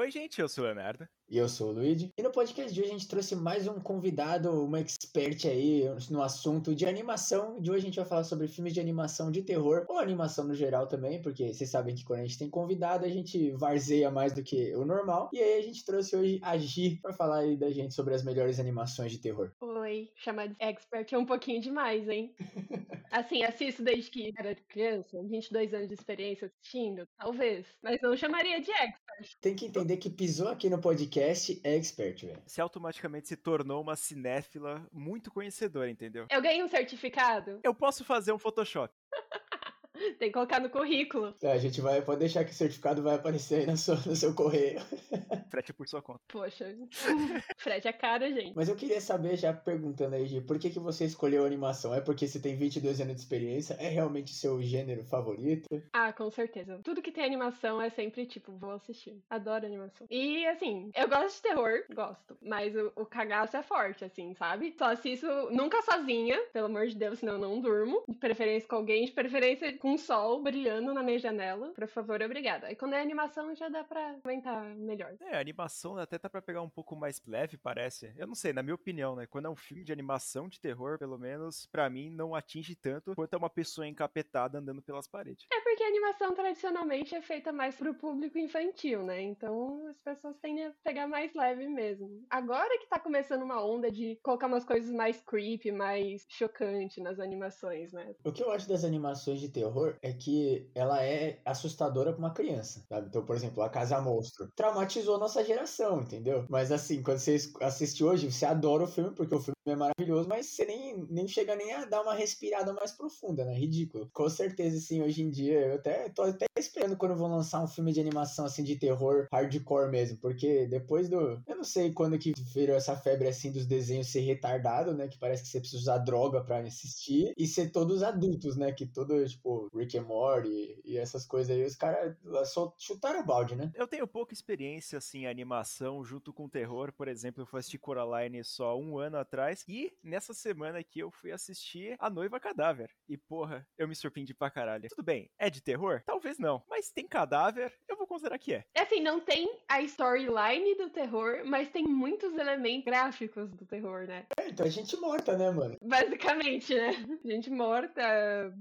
Oi, gente, eu sou o Leonardo. E eu sou o Luigi. E no podcast de hoje a gente trouxe mais um convidado, uma expert aí no assunto de animação. De hoje a gente vai falar sobre filmes de animação de terror, ou animação no geral também, porque vocês sabem que quando a gente tem convidado a gente varzeia mais do que o normal. E aí a gente trouxe hoje a Gi pra falar aí da gente sobre as melhores animações de terror. Oi, chamar de expert é um pouquinho demais, hein? assim, assisto desde que era criança, 22 anos de experiência assistindo, talvez. Mas não chamaria de expert. Tem que entender que pisou aqui no podcast podcast expert, velho. Você automaticamente se tornou uma cinéfila muito conhecedora, entendeu? Eu ganhei um certificado? Eu posso fazer um Photoshop. Tem que colocar no currículo. É, a gente vai, pode deixar que o certificado vai aparecer aí no seu, no seu correio. Frete por sua conta. Poxa, frete é caro, gente. Mas eu queria saber, já perguntando aí, Gi, por que, que você escolheu animação? É porque você tem 22 anos de experiência? É realmente seu gênero favorito? Ah, com certeza. Tudo que tem animação é sempre tipo, vou assistir. Adoro animação. E assim, eu gosto de terror, gosto. Mas o, o cagaço é forte, assim, sabe? Só assisto nunca sozinha, pelo amor de Deus, senão eu não durmo. De preferência com alguém, de preferência com um sol brilhando na minha janela. Por favor, obrigada. Aí quando é animação já dá pra aguentar melhor. É, a animação até tá pra pegar um pouco mais leve, parece. Eu não sei, na minha opinião, né? Quando é um filme de animação de terror, pelo menos, para mim, não atinge tanto quanto é uma pessoa encapetada andando pelas paredes. É porque a animação tradicionalmente é feita mais pro público infantil, né? Então as pessoas tendem a pegar mais leve mesmo. Agora que tá começando uma onda de colocar umas coisas mais creepy, mais chocante nas animações, né? O que eu acho das animações de terror é que ela é assustadora pra uma criança, sabe? Então, por exemplo, A Casa Monstro traumatizou a nossa geração, entendeu? Mas assim, quando você assiste hoje, você adora o filme, porque o filme é maravilhoso, mas você nem, nem chega nem a dar uma respirada mais profunda, né? Ridículo. Com certeza, sim, hoje em dia, eu até tô até esperando quando vão lançar um filme de animação assim de terror hardcore mesmo, porque depois do. Eu não sei quando que virou essa febre assim dos desenhos ser retardado, né? Que parece que você precisa usar droga pra assistir, e ser todos adultos, né? Que todo, tipo, Rick and Morty e essas coisas aí, os caras só chutaram o balde, né? Eu tenho pouca experiência, assim, em animação junto com terror. Por exemplo, eu fui assistir Coraline só um ano atrás. E nessa semana aqui eu fui assistir A Noiva Cadáver. E porra, eu me surpreendi pra caralho. Tudo bem, é de terror? Talvez não. Mas tem cadáver, eu vou considerar que é. É assim, não tem a storyline do terror, mas tem muitos elementos gráficos do terror, né? É, então é gente morta, né, mano? Basicamente, né? Gente morta,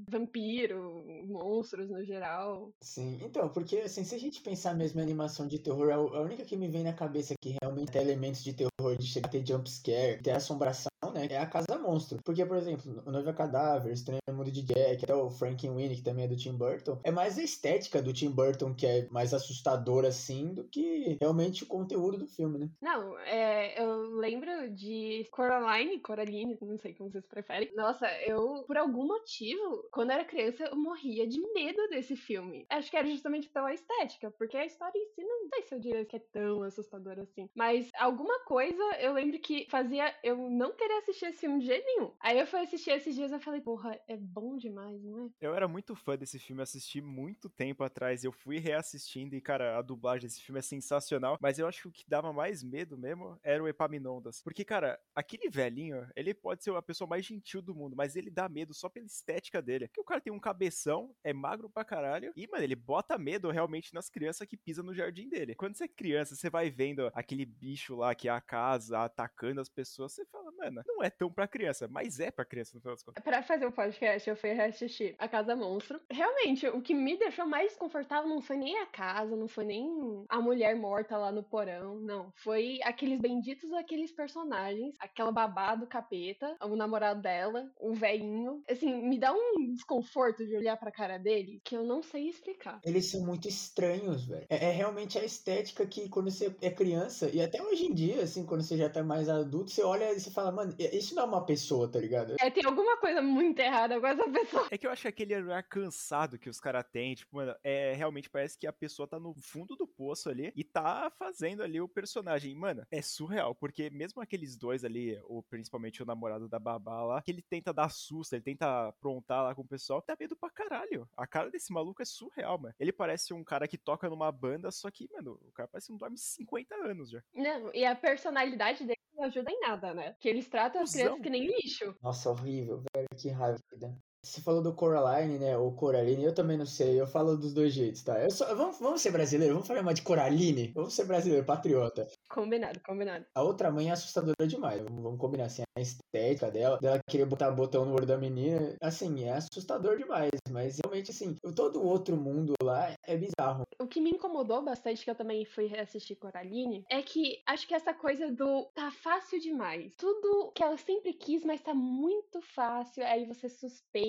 vampiro, monstros no geral. Sim, então, porque assim, se a gente pensar mesmo em animação de terror, a única que me vem na cabeça que realmente tem elementos de terror, de chegar a ter jumpscare, ter assombração, né, é a Casa Monstro. Porque, por exemplo, O Noiva Cadáver, Estranho Mundo de Jack, até o Frankenweenie, que também é do Tim Burton, é mais a estética do Tim Burton que é mais assustadora, assim, do que realmente o conteúdo do filme, né? Não, é, eu lembro de Coraline, Coraline, não sei como vocês preferem. Nossa, eu, por algum motivo, quando era criança, eu morria de medo desse filme. Acho que era justamente pela estética, porque a história em si não sei se eu diria que é tão assustadora assim. Mas alguma coisa eu lembro que fazia eu não querer assistir esse filme de jeito nenhum. Aí eu fui assistir esses dias e falei, porra, é bom demais, não é? Eu era muito fã desse filme, assisti muito tempo atrás. Eu fui reassistindo e, cara, a dublagem desse filme é sensacional. Mas eu acho que o que dava mais medo mesmo era o Epaminondas. Porque, cara, aquele velhinho, ele pode ser a pessoa mais gentil do mundo, mas ele dá medo só pela estética dele. Porque o cara tem um cabeção, é magro pra caralho, e, mano, ele bota medo realmente nas crianças que pisam no jardim dele. Quando você é criança, você vai vendo aquele bicho lá que é a casa atacando as pessoas, você fala, mano, não é tão pra criança, mas é pra criança no final das contas. Pra fazer o podcast, eu fui reassistir A Casa Monstro. Realmente, o que me deixou mais desconfortável não foi nem a casa, não foi nem a mulher morta lá no porão, não. Foi aqueles benditos aqueles personagens, aquela babá do capeta, o namorado dela, o velhinho. Assim, me dá um desconforto de olhar pra cara dele que eu não sei explicar. Eles são muito estranhos, velho. É, é realmente a estética que quando você é criança, e até hoje em dia, assim, quando você já tá mais adulto, você olha e você fala, mano, isso não é uma pessoa, tá ligado? É, tem alguma coisa muito errada com essa pessoa. É que eu acho que aquele olhar cansado que os caras têm, tipo, mano, é realmente parece que a pessoa tá no fundo do poço ali e tá fazendo ali o personagem. Mano, é surreal, porque mesmo aqueles dois ali, ou principalmente o namorado da babá lá, que ele tenta dar susto, ele tenta aprontar lá com o pessoal, dá medo pra caralho. A cara desse maluco é surreal, mano. Ele parece um cara que toca numa banda, só que, mano, o cara parece um dorme 50 anos já. Não, e a personalidade dele não ajuda em nada, né? Que eles tratam as crianças que nem lixo. Nossa, horrível, velho, que raiva que dá. Você falou do Coraline, né? Ou Coraline, eu também não sei. Eu falo dos dois jeitos, tá? Eu só, vamos, vamos ser brasileiro, vamos falar mais de Coraline? Vamos ser brasileiro, patriota. Combinado, combinado. A outra mãe é assustadora demais. Vamos, combinar assim, a estética dela, dela querer botar botão no olho da menina. Assim, é assustador demais. Mas realmente, assim, todo o outro mundo lá é bizarro. O que me incomodou bastante, que eu também fui reassistir Coraline, é que acho que essa coisa do tá fácil demais. Tudo que ela sempre quis, mas tá muito fácil. Aí você suspeita.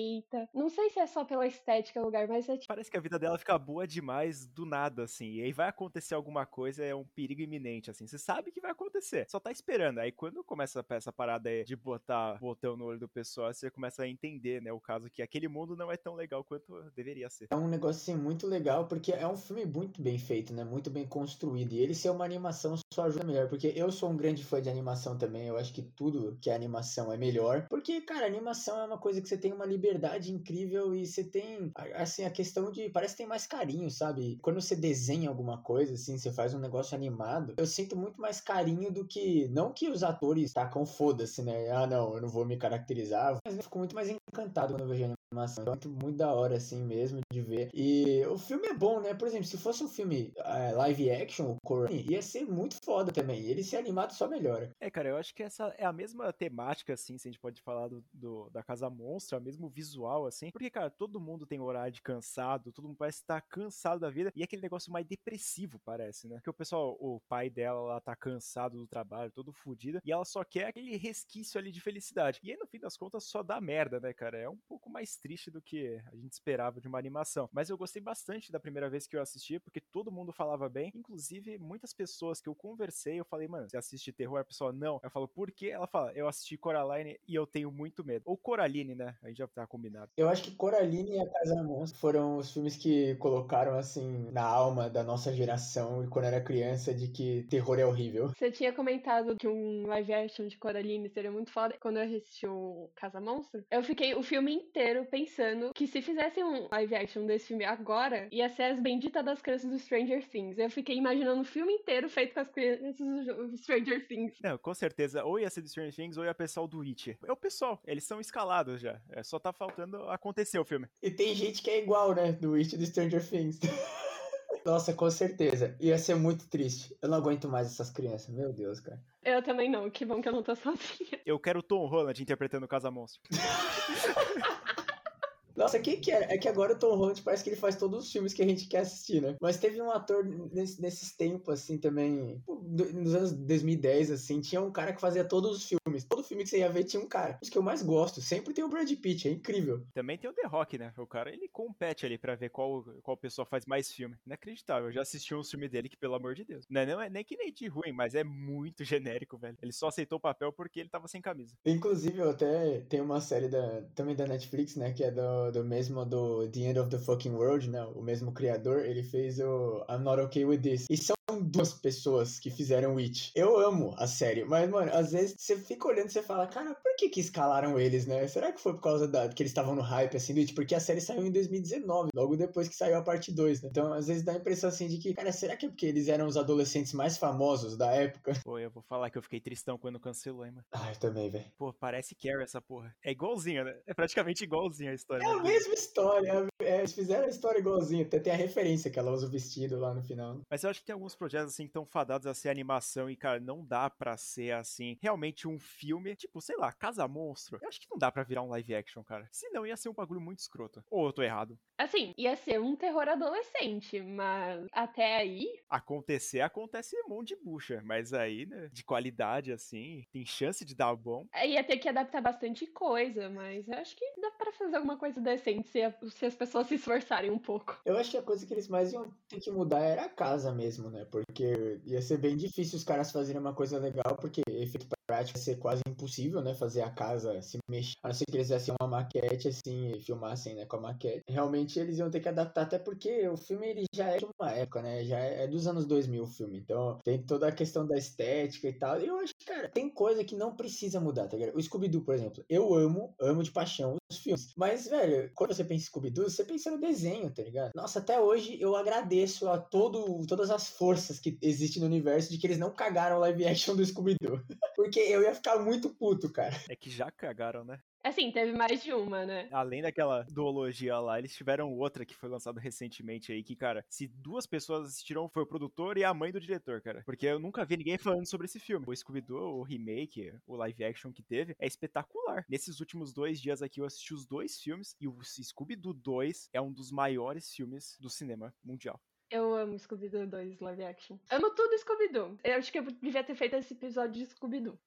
Não sei se é só pela estética do lugar, mas é tipo. Parece que a vida dela fica boa demais do nada, assim. E aí vai acontecer alguma coisa, é um perigo iminente, assim. Você sabe que vai acontecer. Só tá esperando. Aí quando começa essa parada aí de botar botão no olho do pessoal, você começa a entender, né? O caso que aquele mundo não é tão legal quanto deveria ser. É um negócio assim muito legal, porque é um filme muito bem feito, né? Muito bem construído. E ele ser uma animação só ajuda melhor. Porque eu sou um grande fã de animação também. Eu acho que tudo que é animação é melhor. Porque, cara, animação é uma coisa que você tem uma liberdade incrível e você tem, assim, a questão de. Parece que tem mais carinho, sabe? Quando você desenha alguma coisa, assim, você faz um negócio animado, eu sinto muito mais carinho do que. Não que os atores tacam foda-se, né? Ah, não, eu não vou me caracterizar. Mas eu fico muito mais encantado quando eu vejo animação. É muito, muito da hora, assim mesmo, de ver. E o filme é bom, né? Por exemplo, se fosse um filme uh, live action, o Corone, ia ser muito foda também. Ele ser animado só melhora. É, cara, eu acho que essa é a mesma temática, assim, se a gente pode falar do, do da Casa Monstro, a mesmo visual, assim. Porque, cara, todo mundo tem horário de cansado, todo mundo parece estar cansado da vida. E é aquele negócio mais depressivo, parece, né? Porque o pessoal, o pai dela lá tá cansado do trabalho, todo fodido, e ela só quer aquele resquício ali de felicidade. E aí, no fim das contas, só dá merda, né, cara? É um pouco mais triste do que a gente esperava de uma animação. Mas eu gostei bastante da primeira vez que eu assisti, porque todo mundo falava bem. Inclusive, muitas pessoas que eu conversei, eu falei, mano, você assiste terror? A pessoa, não. Eu falo, por quê? Ela fala, eu assisti Coraline e eu tenho muito medo. Ou Coraline, né? A gente já tá combinado. Eu acho que Coraline e A Casa Monstro foram os filmes que colocaram, assim, na alma da nossa geração e quando era criança, de que terror é horrível. Você tinha comentado que um live action de Coraline seria muito foda. Quando eu assisti o Casa Monstro, eu fiquei o filme inteiro pensando que se fizessem um live action desse filme agora, ia ser as benditas das crianças do Stranger Things. Eu fiquei imaginando o filme inteiro feito com as crianças do Stranger Things. Não, com certeza. Ou ia ser do Stranger Things ou ia pessoal do Witch. É o pessoal, eles são escalados já. É, só tá faltando acontecer o filme. E tem gente que é igual, né? Do Witch e do Stranger Things. Nossa, com certeza. Ia ser muito triste. Eu não aguento mais essas crianças. Meu Deus, cara. Eu também não. Que bom que eu não tô sozinha. Eu quero Tom Holland interpretando o Casa Monstro. Nossa, quem que é? É que agora o Tom Holland parece que ele faz todos os filmes que a gente quer assistir, né? Mas teve um ator nesse, nesses tempos, assim, também, nos anos 2010, assim, tinha um cara que fazia todos os filmes. Todo filme que você ia ver tinha um cara. Os que eu mais gosto, sempre tem o Brad Pitt, é incrível. Também tem o The Rock, né? O cara, ele compete ali pra ver qual, qual pessoa faz mais filme. Inacreditável. Eu já assisti um filme dele que, pelo amor de Deus, não é, não é nem que nem de ruim, mas é muito genérico, velho. Ele só aceitou o papel porque ele tava sem camisa. Inclusive, eu até tenho uma série da, também da Netflix, né, que é do, do mesmo do The End of the Fucking World, né, o mesmo criador, ele fez o I'm Not Okay With This. E são duas pessoas que fizeram It. Eu amo a série, mas, mano, às vezes você fica olhando e você fala, cara, por que que escalaram eles, né? Será que foi por causa da, que eles estavam no hype, assim, do It? Porque a série saiu em 2019, logo depois que saiu a parte 2, né? Então, às vezes dá a impressão, assim, de que, cara, será que é porque eles eram os adolescentes mais famosos da época? Pô, eu vou falar que eu fiquei tristão quando cancelou, hein, mano. Ah, eu também, velho. Pô, parece Carrie essa porra. É igualzinha, né? É praticamente igualzinha a história. É a mesma história, é, eles fizeram a história igualzinha, até tem a referência que ela usa o vestido lá no final. Mas eu acho que tem alguns projetos, assim, que estão fadados a ser animação e, cara, não dá pra ser, assim, realmente um filme, tipo, sei lá, Casa Monstro. Eu acho que não dá pra virar um live action, cara. Senão ia ser um bagulho muito escroto. Ou eu tô errado. Assim, ia ser um terror adolescente, mas até aí. Acontecer, acontece um monte de bucha. Mas aí, né, de qualidade, assim, tem chance de dar bom. Ia ter que adaptar bastante coisa, mas acho que dá pra fazer alguma coisa decente se, a, se as pessoas se esforçarem um pouco. Eu acho que a coisa que eles mais iam ter que mudar era a casa mesmo, né? Porque ia ser bem difícil os caras fazerem uma coisa legal, porque efeito prático ia ser quase impossível, né? Fazer a casa se mexer. A não ser que eles fizessem uma maquete assim e filmassem, né? Com a maquete. Realmente eles iam ter que adaptar, até porque o filme ele já é de uma época, né? Já é dos anos 2000 o filme. Então tem toda a questão da estética e tal. E eu acho cara, tem coisa que não precisa mudar, tá ligado? O Scooby-Doo, por exemplo. Eu amo, amo de paixão os filmes. Mas, velho, quando você pensa em Scooby-Doo, você pensa no desenho, tá ligado? Nossa, até hoje eu agradeço a todo, todas as forças que existem no universo de que eles não cagaram o live action do Scooby-Doo. Porque eu ia ficar muito puto, cara. É que já cagaram, né? Assim, teve mais de uma, né? Além daquela duologia lá, eles tiveram outra que foi lançada recentemente aí, que, cara, se duas pessoas assistiram, foi o produtor e a mãe do diretor, cara. Porque eu nunca vi ninguém falando sobre esse filme. O Scooby-Doo, o remake, o live action que teve, é espetacular. Nesses últimos dois dias aqui eu assisti os dois filmes e o Scooby-Doo 2 é um dos maiores filmes do cinema mundial. Eu amo Scooby-Doo 2 live action. Amo tudo Scooby-Doo. Eu acho que eu devia ter feito esse episódio de Scooby-Doo.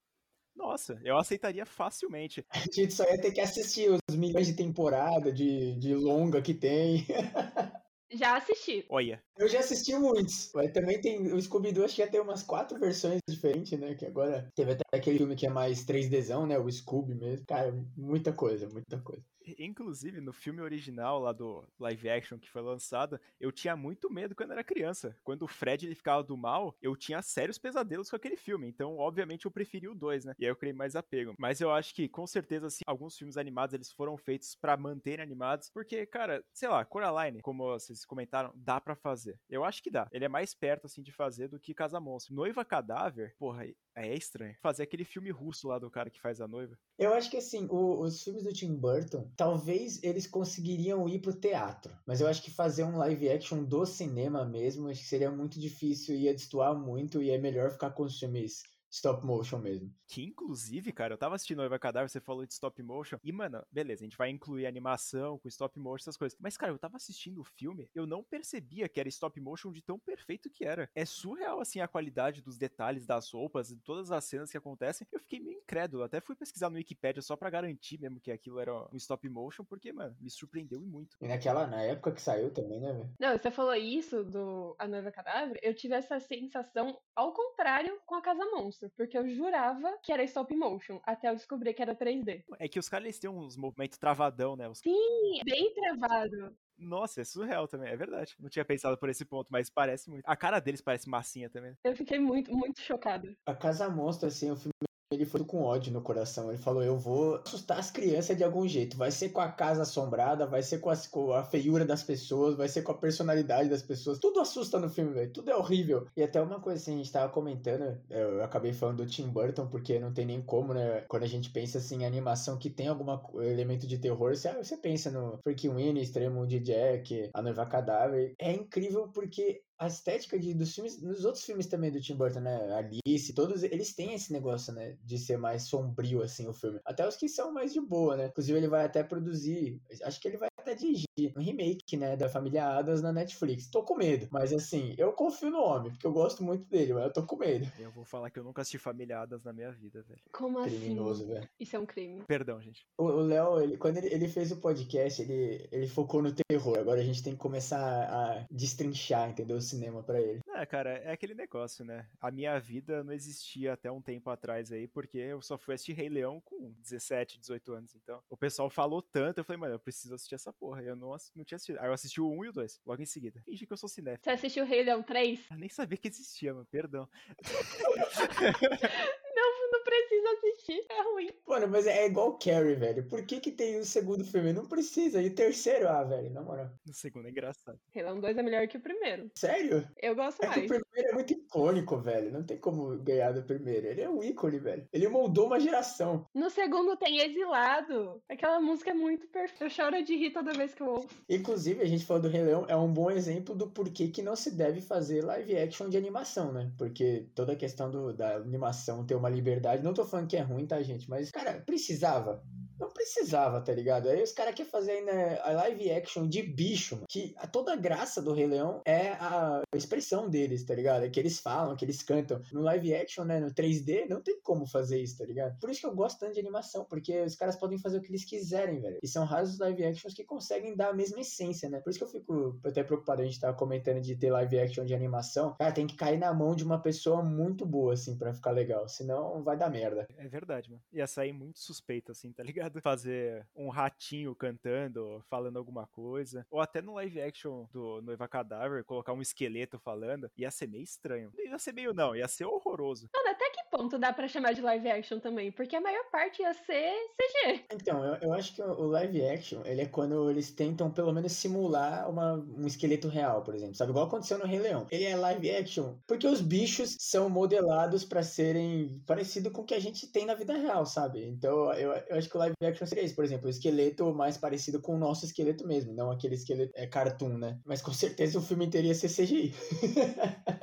Nossa, eu aceitaria facilmente. A gente só ia ter que assistir os milhões de temporada, de, de longa que tem. Já assisti. Olha. Eu já assisti muitos. Mas também tem. O Scooby-Doo acho que já tem umas quatro versões diferentes, né? Que agora teve até aquele filme que é mais 3Dzão, né? O Scooby mesmo. Cara, muita coisa, muita coisa. Inclusive, no filme original lá do live action que foi lançado, eu tinha muito medo quando era criança. Quando o Fred ele ficava do mal, eu tinha sérios pesadelos com aquele filme. Então, obviamente, eu preferi o 2, né? E aí eu criei mais apego. Mas eu acho que, com certeza, assim, alguns filmes animados eles foram feitos para manter animados. Porque, cara, sei lá, Coraline, como vocês comentaram, dá para fazer. Eu acho que dá. Ele é mais perto, assim, de fazer do que Casa Monstro. Noiva Cadáver, porra, é estranho. Fazer aquele filme russo lá do cara que faz a noiva. Eu acho que, assim, o, os filmes do Tim Burton talvez eles conseguiriam ir pro teatro. Mas eu acho que fazer um live action do cinema mesmo, acho que seria muito difícil, ia destoar muito e é melhor ficar com os filmes stop motion mesmo. Que inclusive, cara, eu tava assistindo Noiva Cadáver, você falou de stop motion, e mano, beleza, a gente vai incluir animação com stop motion, essas coisas. Mas, cara, eu tava assistindo o filme, eu não percebia que era stop motion de tão perfeito que era. É surreal, assim, a qualidade dos detalhes das roupas, de todas as cenas que acontecem. Eu fiquei meio incrédulo, até fui pesquisar no Wikipedia só para garantir mesmo que aquilo era um stop motion, porque, mano, me surpreendeu e muito. E naquela, na época que saiu também, né, velho? Não, você falou isso do A Noiva Cadáver, eu tive essa sensação ao contrário com a Casa Monstro, porque eu jurava que era stop motion, até eu descobrir que era 3D. É que os caras eles têm uns movimentos travadão, né? Os... Sim, bem travado. Nossa, é surreal também, é verdade. Não tinha pensado por esse ponto, mas parece muito. A cara deles parece massinha também. Eu fiquei muito, muito chocada. A Casa Monstro, assim, o filme ele foi com ódio no coração. Ele falou: Eu vou assustar as crianças de algum jeito. Vai ser com a casa assombrada, vai ser com, as, com a feiura das pessoas, vai ser com a personalidade das pessoas. Tudo assusta no filme, velho. Tudo é horrível. E até uma coisa assim, a gente tava comentando, eu acabei falando do Tim Burton, porque não tem nem como, né? Quando a gente pensa assim em animação que tem algum elemento de terror, você, você pensa no Freaky Winnie, Extremo de Jack, A Noiva Cadáver. É incrível porque a estética de, dos filmes, nos outros filmes também do Tim Burton, né? Alice, todos eles têm esse negócio, né? De ser mais sombrio, assim, o filme. Até os que são mais de boa, né? Inclusive, ele vai até produzir, acho que ele vai até dirigir um remake, né? Da família Adams na Netflix. Tô com medo, mas assim, eu confio no homem, porque eu gosto muito dele, mas eu tô com medo. Eu vou falar que eu nunca assisti Família Adams na minha vida, velho. Como Criminoso, assim? velho. Isso é um crime. Perdão, gente. O Léo, ele, quando ele, ele, fez o podcast, ele, ele focou no terror. Agora a gente tem que começar a destrinchar, entendeu? Cinema para ele. É, cara, é aquele negócio, né? A minha vida não existia até um tempo atrás aí, porque eu só fui assistir Rei Leão com 17, 18 anos. Então, o pessoal falou tanto, eu falei, mano, eu preciso assistir essa porra. Eu não, não tinha assistido. Aí eu assisti o 1 e o 2, logo em seguida. Fingi que eu sou cinéfilo. Você assistiu Rei Leão 3? Eu nem sabia que existia, mano, perdão. não, precisa assistir, é ruim. Mano, mas é igual Carrie, velho. Por que que tem o segundo filme? Não precisa. E o terceiro, ah, velho, na moral. O segundo é engraçado. Rei Leão 2 é melhor que o primeiro. Sério? Eu gosto É mais. que o primeiro é muito icônico, velho. Não tem como ganhar do primeiro. Ele é um ícone, velho. Ele moldou uma geração. No segundo tem Exilado. Aquela música é muito perfeita. Eu choro de rir toda vez que eu ouço. Inclusive, a gente falou do Rei Leão, é um bom exemplo do porquê que não se deve fazer live action de animação, né? Porque toda a questão do, da animação ter uma liberdade. Não tô falando que é ruim, tá, gente? Mas, cara, precisava. Não precisava, tá ligado? Aí os caras querem fazer ainda a live action de bicho, mano, que toda a graça do Rei Leão é a expressão deles, tá ligado? É que eles falam, que eles cantam. No live action, né, no 3D, não tem como fazer isso, tá ligado? Por isso que eu gosto tanto de animação, porque os caras podem fazer o que eles quiserem, velho. E são raros os live actions que conseguem dar a mesma essência, né? Por isso que eu fico até preocupado, a gente tava comentando de ter live action de animação. Cara, tem que cair na mão de uma pessoa muito boa, assim, pra ficar legal. Senão vai dar merda. É verdade, mano. Ia sair muito suspeito, assim, tá ligado? Fazer um ratinho cantando, falando alguma coisa. Ou até no live action do Noiva Cadáver, colocar um esqueleto falando. Ia ser meio estranho. Ia ser meio não, ia ser horroroso. Mano, até que ponto dá pra chamar de live action também? Porque a maior parte ia ser CG. Então, eu, eu acho que o live action, ele é quando eles tentam pelo menos simular uma, um esqueleto real, por exemplo. Sabe? Igual aconteceu no Rei Leão. Ele é live action porque os bichos são modelados pra serem parecido com o que a gente tem na vida real, sabe? Então, eu, eu acho que o live live action seria isso, por exemplo, o esqueleto mais parecido com o nosso esqueleto mesmo, não aquele esqueleto é cartoon, né? Mas com certeza o filme inteiro ia ser CGI.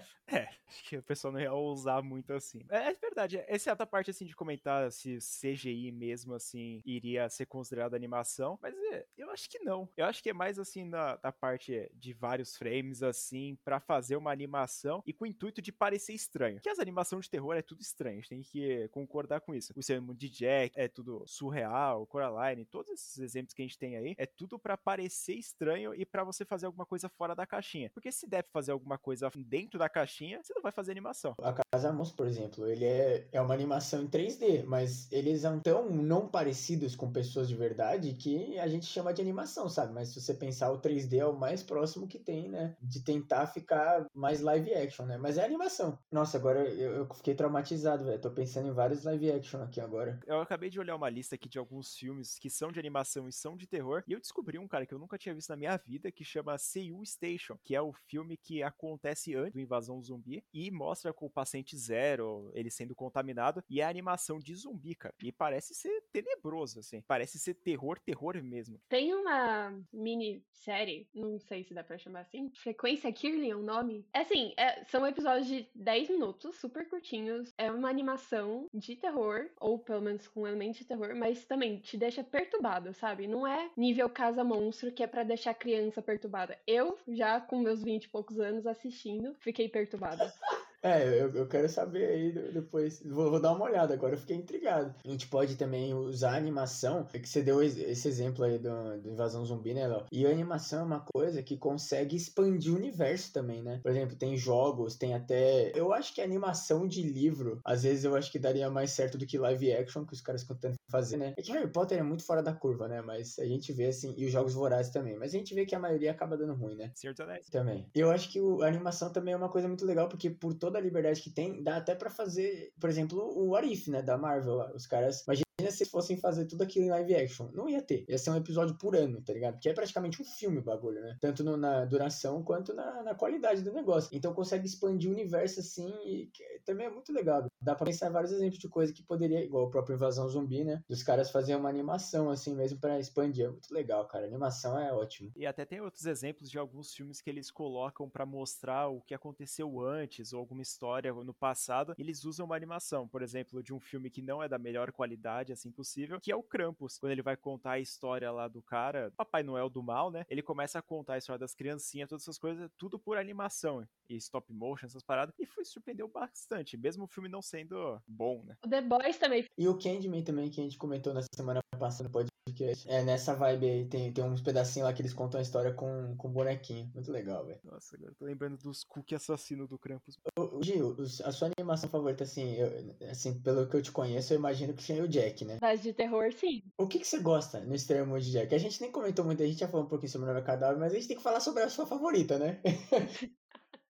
Acho que o pessoal não ia ousar muito assim. É, é verdade, essa é a parte assim de comentar se CGI mesmo assim iria ser considerado animação, mas eu acho que não. Eu acho que é mais assim na, na parte de vários frames assim para fazer uma animação e com o intuito de parecer estranho. Que as animações de terror é tudo estranho, a gente tem que concordar com isso. O cinema de Jack é tudo surreal, Coraline, todos esses exemplos que a gente tem aí é tudo para parecer estranho e para você fazer alguma coisa fora da caixinha. Porque se der pra fazer alguma coisa dentro da caixinha você não vai fazer animação. A Casa Monstro, por exemplo, ele é, é uma animação em 3D, mas eles são tão não parecidos com pessoas de verdade que a gente chama de animação, sabe? Mas se você pensar, o 3D é o mais próximo que tem, né? De tentar ficar mais live action, né? Mas é animação. Nossa, agora eu, eu fiquei traumatizado, velho. Tô pensando em vários live action aqui agora. Eu acabei de olhar uma lista aqui de alguns filmes que são de animação e são de terror, e eu descobri um cara que eu nunca tinha visto na minha vida que chama Seiyuu Station, que é o filme que acontece antes do Invasão zumbi e mostra com o paciente zero, ele sendo contaminado, e é a animação de zumbi, cara. E parece ser tenebroso, assim. Parece ser terror, terror mesmo. Tem uma minissérie, não sei se dá pra chamar assim, Frequência Kirlian é o nome. É assim, é, são episódios de 10 minutos, super curtinhos. É uma animação de terror, ou pelo menos com elemento de terror, mas também te deixa perturbado, sabe? Não é nível Casa Monstro que é para deixar a criança perturbada. Eu, já com meus 20 e poucos anos assistindo, fiquei perturbada. É, eu, eu quero saber aí depois. Vou, vou, dar uma olhada, agora eu fiquei intrigado. A gente pode também usar a animação, é que você deu esse exemplo aí do, do Invasão Zumbi, né, Léo? E a animação é uma coisa que consegue expandir o universo também, né? Por exemplo, tem jogos, tem até. Eu acho que animação de livro, às vezes eu acho que daria mais certo do que live action, que os caras estão tentando fazer, né? É que Harry Potter é muito fora da curva, né? Mas a gente vê assim, e os jogos vorazes também. Mas a gente vê que a maioria acaba dando ruim, né? Senhor Também. Eu acho que o, a animação também é uma coisa muito legal, porque por toda a liberdade que tem, dá até para fazer, por exemplo, o Arif, né, da Marvel. Os caras, imagina se fossem fazer tudo aquilo em live action. Não ia ter. Ia ser um episódio por ano, tá ligado? Que é praticamente um filme o bagulho, né? Tanto no, na duração quanto na, na, qualidade do negócio. Então consegue expandir o universo assim e também é muito legal. Dá pra pensar vários exemplos de coisa que poderia, igual o próprio Invasão Zumbi, né? Dos caras fazerem uma animação assim mesmo para expandir. É muito legal, cara. A animação é ótimo. E até tem outros exemplos de alguns filmes que eles colocam para mostrar o que aconteceu antes ou alguma história no passado. Eles usam uma animação, por exemplo, de um filme que não é da melhor qualidade assim possível, que é o Krampus. Quando ele vai contar a história lá do cara, Papai Noel do mal, né? Ele começa a contar a história das criancinhas, todas essas coisas, tudo por animação e stop motion, essas paradas. E foi surpreendeu bastante, mesmo o filme não sendo bom, né? O The Boys também. E o Candyman também, que a gente comentou na semana passada no podcast. É nessa vibe aí, tem, tem uns pedacinhos lá que eles contam a história com, com bonequinho. Muito legal, velho. Nossa, agora tô lembrando dos cookie assassinos do Krampus. Ô, Gil, a sua animação favorita, assim, eu, assim, pelo que eu te conheço, eu imagino que seja o Jack, né? Mas de terror, sim. O que, que você gosta no extremo de Jack? A gente nem comentou muito, a gente já falou um pouquinho sobre o nome cadáver, mas a gente tem que falar sobre a sua favorita, né?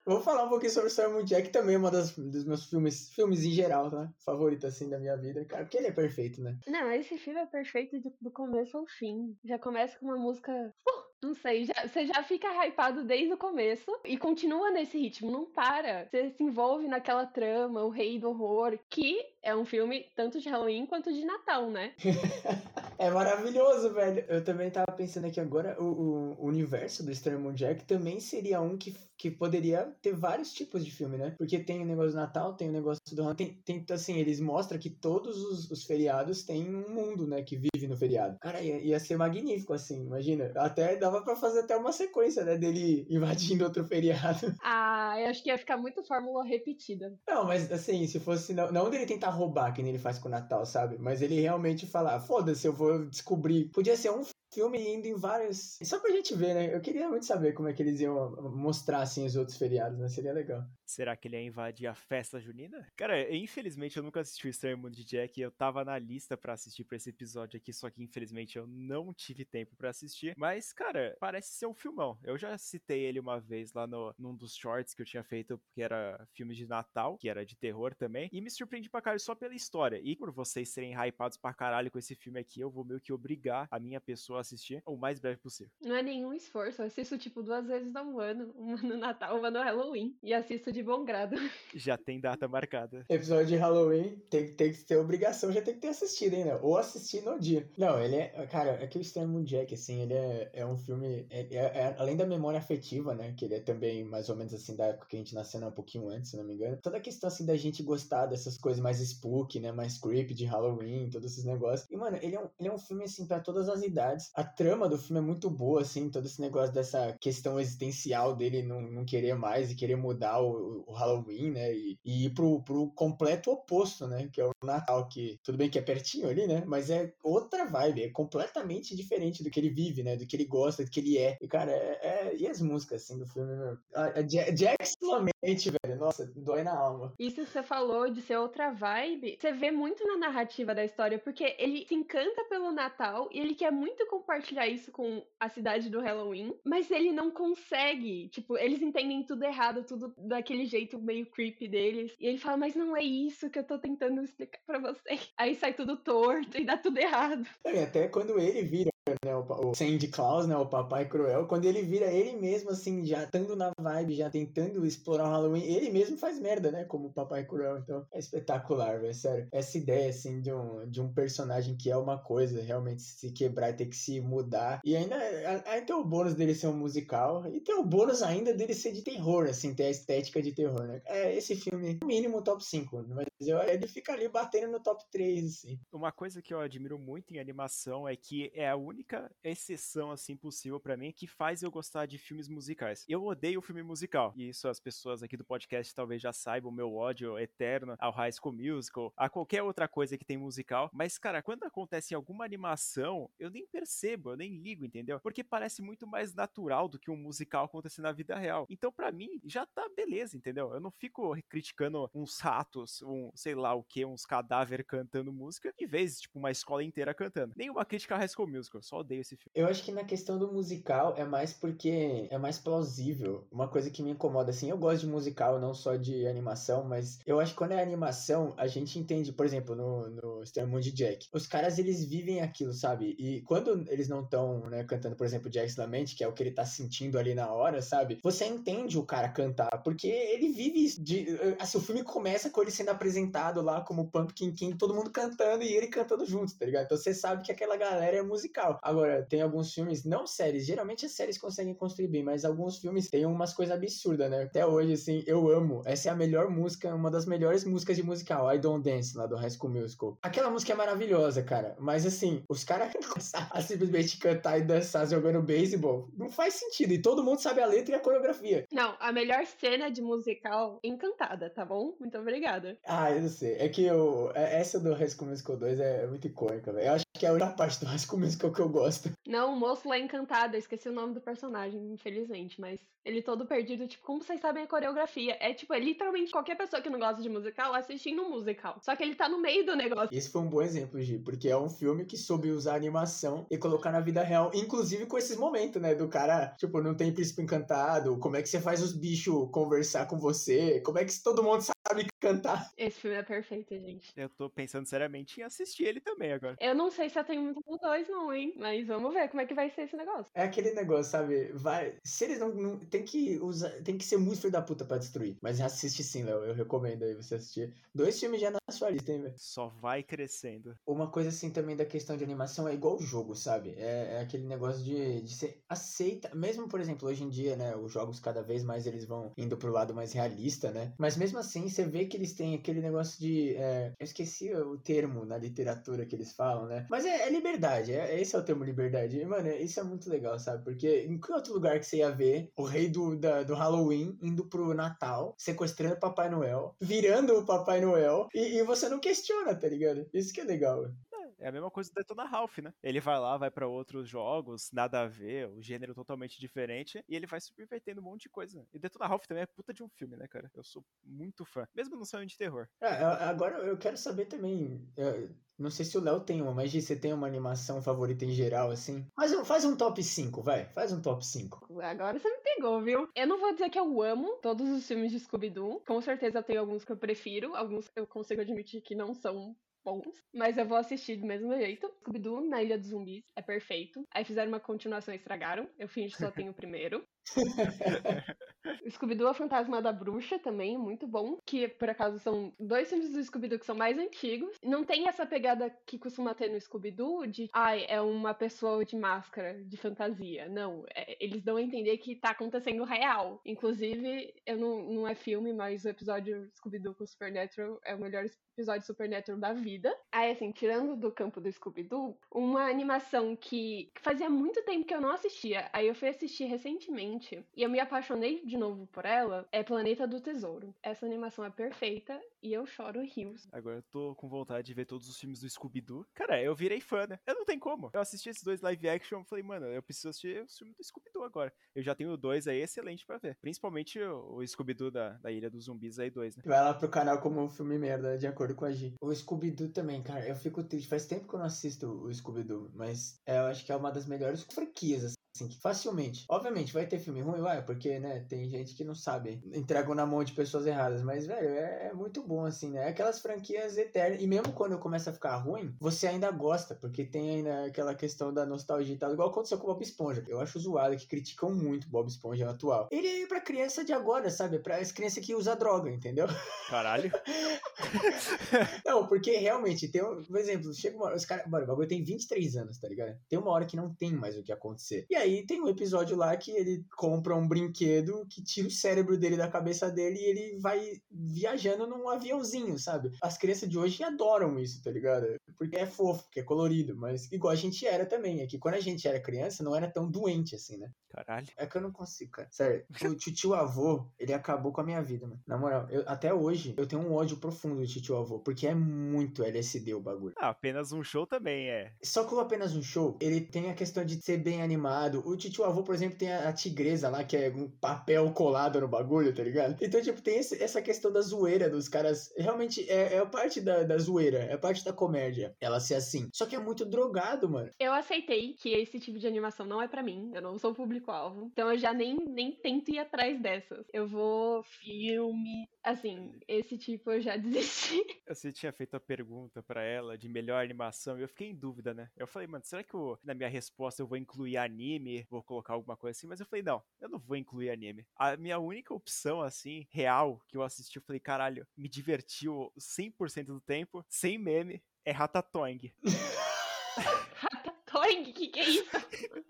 Vou falar um pouquinho sobre Samuel Jack também, uma das, dos meus filmes, filmes em geral, tá? Favorito, assim, da minha vida. Cara, porque ele é perfeito, né? Não, esse filme é perfeito do, do começo ao fim. Já começa com uma música. Uh, não sei, já, você já fica hypado desde o começo e continua nesse ritmo, não para. Você se envolve naquela trama, o rei do horror, que é um filme tanto de Halloween quanto de Natal, né? é maravilhoso, velho. Eu também tava pensando aqui agora, o, o universo do Extremo Jack também seria um que, que poderia ter vários tipos de filme, né? Porque tem o negócio do Natal, tem o negócio do Halloween, tem, tem assim, eles mostram que todos os, os, feriados têm um mundo, né, que vive no feriado. Cara, ia, ia ser magnífico, assim, imagina. Até dava para fazer até uma sequência, né, dele invadindo outro feriado. Ah, eu acho que ia ficar muito fórmula repetida. Não, mas assim, se fosse, não, não dele tentar roubar, que nem ele faz com o Natal, sabe? Mas ele realmente falar, foda-se, eu vou descobrir. Podia ser um filme indo em vários. Só pra gente ver, né? Eu queria muito saber como é que eles iam mostrar assim os outros feriados, né? Seria legal. Será que ele ia invadir a festa junina? Cara, infelizmente eu nunca assisti o Estranho Mundo de Jack. Eu tava na lista para assistir pra esse episódio aqui, só que infelizmente eu não tive tempo para assistir. Mas, cara, parece ser um filmão. Eu já citei ele uma vez lá no, num dos shorts que eu tinha feito, que era filme de Natal, que era de terror também. E me surpreendi pra caralho só pela história. E por vocês serem hypados pra caralho com esse filme aqui, eu vou meio que obrigar a minha pessoa assistir o mais breve possível. Não é nenhum esforço, eu assisto tipo duas vezes no ano, uma no Natal, uma no Halloween, e assisto de bom grado. Já tem data marcada. Episódio de Halloween tem, tem que ter obrigação, já tem que ter assistido, hein, né? Ou assistir no dia. Não, ele é. Cara, é que o Extremo Jack, assim, ele é, é um filme. É, é, é, além da memória afetiva, né? Que ele é também mais ou menos assim da época que a gente nasceu, né, um pouquinho antes, se não me engano. Toda a questão assim da gente gostar dessas coisas mais spook, né? Mais creepy de Halloween, todos esses negócios. E, mano, ele é um, ele é um filme, assim, para todas as idades. A trama do filme é muito boa, assim, todo esse negócio dessa questão existencial dele não, não querer mais e querer mudar o, o Halloween, né? E, e ir pro, pro completo oposto, né? Que é o Natal, que tudo bem que é pertinho ali, né? Mas é outra vibe, é completamente diferente do que ele vive, né? Do que ele gosta, do que ele é. E, cara, é, é... e as músicas, assim, do filme, meu? A, Jack Lamente, velho, nossa, dói na alma. Isso você falou de ser outra vibe, você vê muito na narrativa da história, porque ele se encanta pelo Natal e ele quer muito compartilhar isso com a cidade do Halloween, mas ele não consegue. Tipo, eles entendem tudo errado, tudo daquele jeito meio creepy deles. E ele fala, mas não é isso que eu tô tentando explicar pra vocês. Aí sai tudo torto e dá tudo errado. É, até quando ele vira né, o, o Sandy Claus, né, o Papai Cruel, quando ele vira ele mesmo, assim, já estando na vibe, já tentando explorar o Halloween, ele mesmo faz merda, né, como o Papai Cruel, então é espetacular, velho, sério. Essa ideia, assim, de um, de um personagem que é uma coisa, realmente se quebrar e ter que se mudar, e ainda, aí tem o bônus dele ser um musical, e tem o bônus ainda dele ser de terror, assim, ter a estética de terror, né. É, esse filme, mínimo top 5, mas eu, ele fica ali batendo no top 3, assim. Uma coisa que eu admiro muito em animação é que é a única única exceção assim possível para mim que faz eu gostar de filmes musicais. Eu odeio filme musical. E isso as pessoas aqui do podcast talvez já saibam o meu ódio eterno ao High School Musical, a qualquer outra coisa que tem musical. Mas cara, quando acontece alguma animação, eu nem percebo, eu nem ligo, entendeu? Porque parece muito mais natural do que um musical acontecer na vida real. Então para mim já tá beleza, entendeu? Eu não fico criticando uns ratos, um sei lá o que, uns cadáver cantando música, em vez tipo uma escola inteira cantando. Nenhuma crítica a High School Musical só odeio esse filme. Eu acho que na questão do musical é mais porque é mais plausível. Uma coisa que me incomoda, assim, eu gosto de musical, não só de animação, mas eu acho que quando é animação, a gente entende, por exemplo, no, no Extremo de Jack, os caras, eles vivem aquilo, sabe? E quando eles não estão, né, cantando, por exemplo, Jack's Lament, que é o que ele tá sentindo ali na hora, sabe? Você entende o cara cantar, porque ele vive de... Assim, o filme começa com ele sendo apresentado lá como Pumpkin King, todo mundo cantando e ele cantando junto, tá ligado? Então você sabe que aquela galera é musical. Agora, tem alguns filmes, não séries, geralmente as séries conseguem construir bem, mas alguns filmes têm umas coisas absurdas, né? Até hoje, assim, eu amo. Essa é a melhor música, uma das melhores músicas de musical, I Don't Dance, lá do High School Musical. Aquela música é maravilhosa, cara, mas assim, os caras a simplesmente cantar e dançar jogando beisebol, não faz sentido, e todo mundo sabe a letra e a coreografia. Não, a melhor cena de musical, encantada, tá bom? Muito obrigada. Ah, eu não sei, é que eu, é, essa do High School Musical 2 é muito icônica, velho. Eu acho que é a única parte do High School Musical que eu gosto. Não, o moço lá é encantado, eu esqueci o nome do personagem, infelizmente, mas ele todo perdido, tipo, como vocês sabem a coreografia? É tipo, é literalmente qualquer pessoa que não gosta de musical assistindo um musical. Só que ele tá no meio do negócio. Esse foi um bom exemplo, Gi, porque é um filme que soube usar animação e colocar na vida real, inclusive com esses momentos, né? Do cara, tipo, não tem príncipe encantado, como é que você faz os bichos conversar com você, como é que todo mundo sabe cantar. Esse filme é perfeito, gente. Eu tô pensando seriamente em assistir ele também agora. Eu não sei se eu tenho muito dois, não, hein? Mas vamos ver como é que vai ser esse negócio. É aquele negócio, sabe? Vai. Se eles não. não tem que usar. Tem que ser muito filho da puta pra destruir. Mas assiste sim, Léo. Eu recomendo aí você assistir. Dois filmes já na sua lista, hein, velho? Só vai crescendo. Uma coisa assim também da questão de animação é igual o jogo, sabe? É, é aquele negócio de, de ser aceita. Mesmo, por exemplo, hoje em dia, né? Os jogos cada vez mais eles vão indo pro lado mais realista, né? Mas mesmo assim, você vê que eles têm aquele negócio de. É, eu esqueci o termo na literatura que eles falam, né? Mas é, é liberdade. É, esse é o termo liberdade. E, mano, isso é muito legal, sabe? Porque em que outro lugar que você ia ver o rei do, da, do Halloween indo pro Natal, sequestrando o Papai Noel, virando o Papai Noel, e, e você não questiona, tá ligado? Isso que é legal. É a mesma coisa do Detona Ralph, né? Ele vai lá, vai para outros jogos, nada a ver, o gênero totalmente diferente, e ele vai subvertendo um monte de coisa. E Detona Ralph também é puta de um filme, né, cara? Eu sou muito fã, mesmo não sendo de terror. É, agora eu quero saber também. Não sei se o Léo tem uma, mas você tem uma animação favorita em geral, assim? Faz um, faz um top 5, vai. Faz um top 5. Agora você me pegou, viu? Eu não vou dizer que eu amo todos os filmes de Scooby-Doo. Com certeza tem alguns que eu prefiro, alguns eu consigo admitir que não são bons, mas eu vou assistir do mesmo jeito. Scooby-Doo na Ilha dos Zumbis é perfeito. Aí fizeram uma continuação e estragaram. Eu fingi que só tenho o primeiro. Scooby-Doo, A Fantasma da Bruxa, também, muito bom. Que, por acaso, são dois filmes do Scooby-Doo que são mais antigos. Não tem essa pegada que costuma ter no Scooby-Doo de, ai, é uma pessoa de máscara, de fantasia. Não, é, eles dão a entender que tá acontecendo real. Inclusive, eu não, não é filme, mas o episódio Scooby-Doo com Supernatural é o melhor episódio Supernatural da vida. Aí, assim, tirando do campo do Scooby-Doo, uma animação que fazia muito tempo que eu não assistia. Aí eu fui assistir recentemente e eu me apaixonei de novo por ela. É Planeta do Tesouro. Essa animação é perfeita e eu choro rios. Agora eu tô com vontade de ver todos os filmes do Scooby-Doo. Cara, eu virei fã, né? Eu não tenho como. Eu assisti esses dois live action e falei, mano, eu preciso assistir os filmes do Scooby-Doo agora. Eu já tenho dois aí excelente para ver. Principalmente o, o Scooby-Doo da, da Ilha dos Zumbis aí, dois, né? Vai lá pro canal como um filme merda, de acordo com a G. O Scooby-Doo também, cara, eu fico triste. Faz tempo que eu não assisto o Scooby-Doo, mas é, eu acho que é uma das melhores franquias, assim, que facilmente. Obviamente, vai ter filme ruim, vai, porque, né, tem gente que não sabe, entregam na mão de pessoas erradas, mas, velho, é, é, muito bom, assim, né? Aquelas franquias eternas, e mesmo quando começa a ficar ruim, você ainda gosta, porque tem ainda aquela questão da nostalgia e tal, igual aconteceu com o Bob Esponja. Eu acho zoado que criticam muito Bob Esponja atual. Ele é pra criança de agora, sabe? Pra as crianças que usa droga, entendeu? Caralho. não, porque realmente, tem um, por exemplo, chega uma hora, os caras, mano, o bagulho tem 23 anos, tá ligado? Tem uma hora que não tem mais o que acontecer. E aí tem um episódio lá que ele compra um brinquedo que tira o cérebro dele da cabeça dele e ele vai viajando num aviãozinho, sabe? As crianças de hoje adoram isso, tá ligado? Porque é fofo, porque é colorido, mas igual a gente era também. É que quando a gente era criança, não era tão doente assim, né? Caralho. É que eu não consigo, cara. Sério, o tio avô, ele acabou com a minha vida, mano. Na moral, eu, até hoje, eu tenho um ódio profundo do tio avô, porque é muito LSD o bagulho. Ah, apenas um show também é. Só que o apenas um show, ele tem a questão de ser bem animado. O tio avô, por exemplo, tem a, a tigresa lá, que é um papel colado no bagulho, tá ligado? Então, tipo, tem esse, essa questão da zoeira dos caras. Realmente, é, é parte da, da zoeira, é parte da comédia. Ela ser assim. Só que é muito drogado, mano. Eu aceitei que esse tipo de animação não é para mim. Eu não sou público-alvo. Então eu já nem, nem tento ir atrás dessas. Eu vou filme. Assim, esse tipo eu já desisti. Você tinha feito a pergunta para ela de melhor animação e eu fiquei em dúvida, né? Eu falei, mano, será que eu, na minha resposta eu vou incluir anime? Vou colocar alguma coisa assim? Mas eu falei, não, eu não vou incluir anime. A minha única opção, assim, real, que eu assisti, eu falei, caralho, me divertiu 100% do tempo, sem meme, é Ratatouille. Ratatouille? Que que é isso?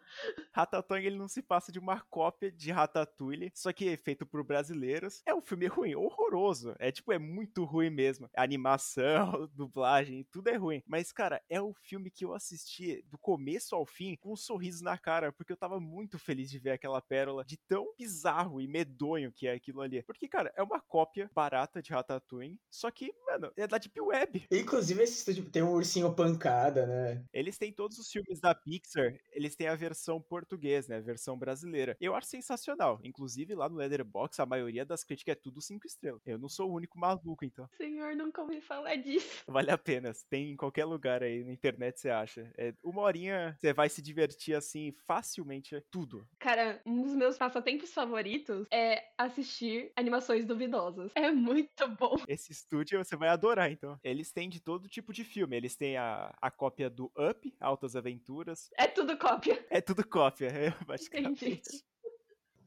Ratatouille ele não se passa de uma cópia de Ratatouille, só que é feito por brasileiros. É um filme ruim, horroroso. É tipo, é muito ruim mesmo. A animação, dublagem, tudo é ruim. Mas, cara, é o filme que eu assisti do começo ao fim com um sorriso na cara, porque eu tava muito feliz de ver aquela pérola de tão bizarro e medonho que é aquilo ali. Porque, cara, é uma cópia barata de Ratatouille, só que, mano, é da Deep Web. Inclusive, esse estúdio tem um ursinho pancada, né? Eles têm todos os filmes da Pixar, eles têm a versão português, né? A versão brasileira. Eu acho sensacional. Inclusive, lá no Letterboxd, a maioria das críticas é tudo cinco estrelas. Eu não sou o único maluco, então. Senhor, nunca ouvi falar disso. Vale a pena. Tem em qualquer lugar aí na internet, você acha. É uma horinha, você vai se divertir assim facilmente. É tudo. Cara, um dos meus passatempos favoritos é assistir animações duvidosas. É muito bom. Esse estúdio você vai adorar, então. Eles têm de todo tipo de filme. Eles têm a, a cópia do Up, Altas Aventuras. É tudo cópia. É tudo cópia, é, basicamente. Entendi.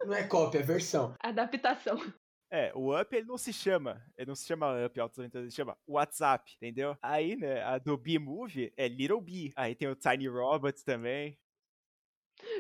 Não é cópia, é versão. Adaptação. É, o Up ele não se chama, ele não se chama Up Altas Aventuras, ele se chama WhatsApp, entendeu? Aí, né, a do B-Movie é Little B. Aí tem o Tiny Robots também.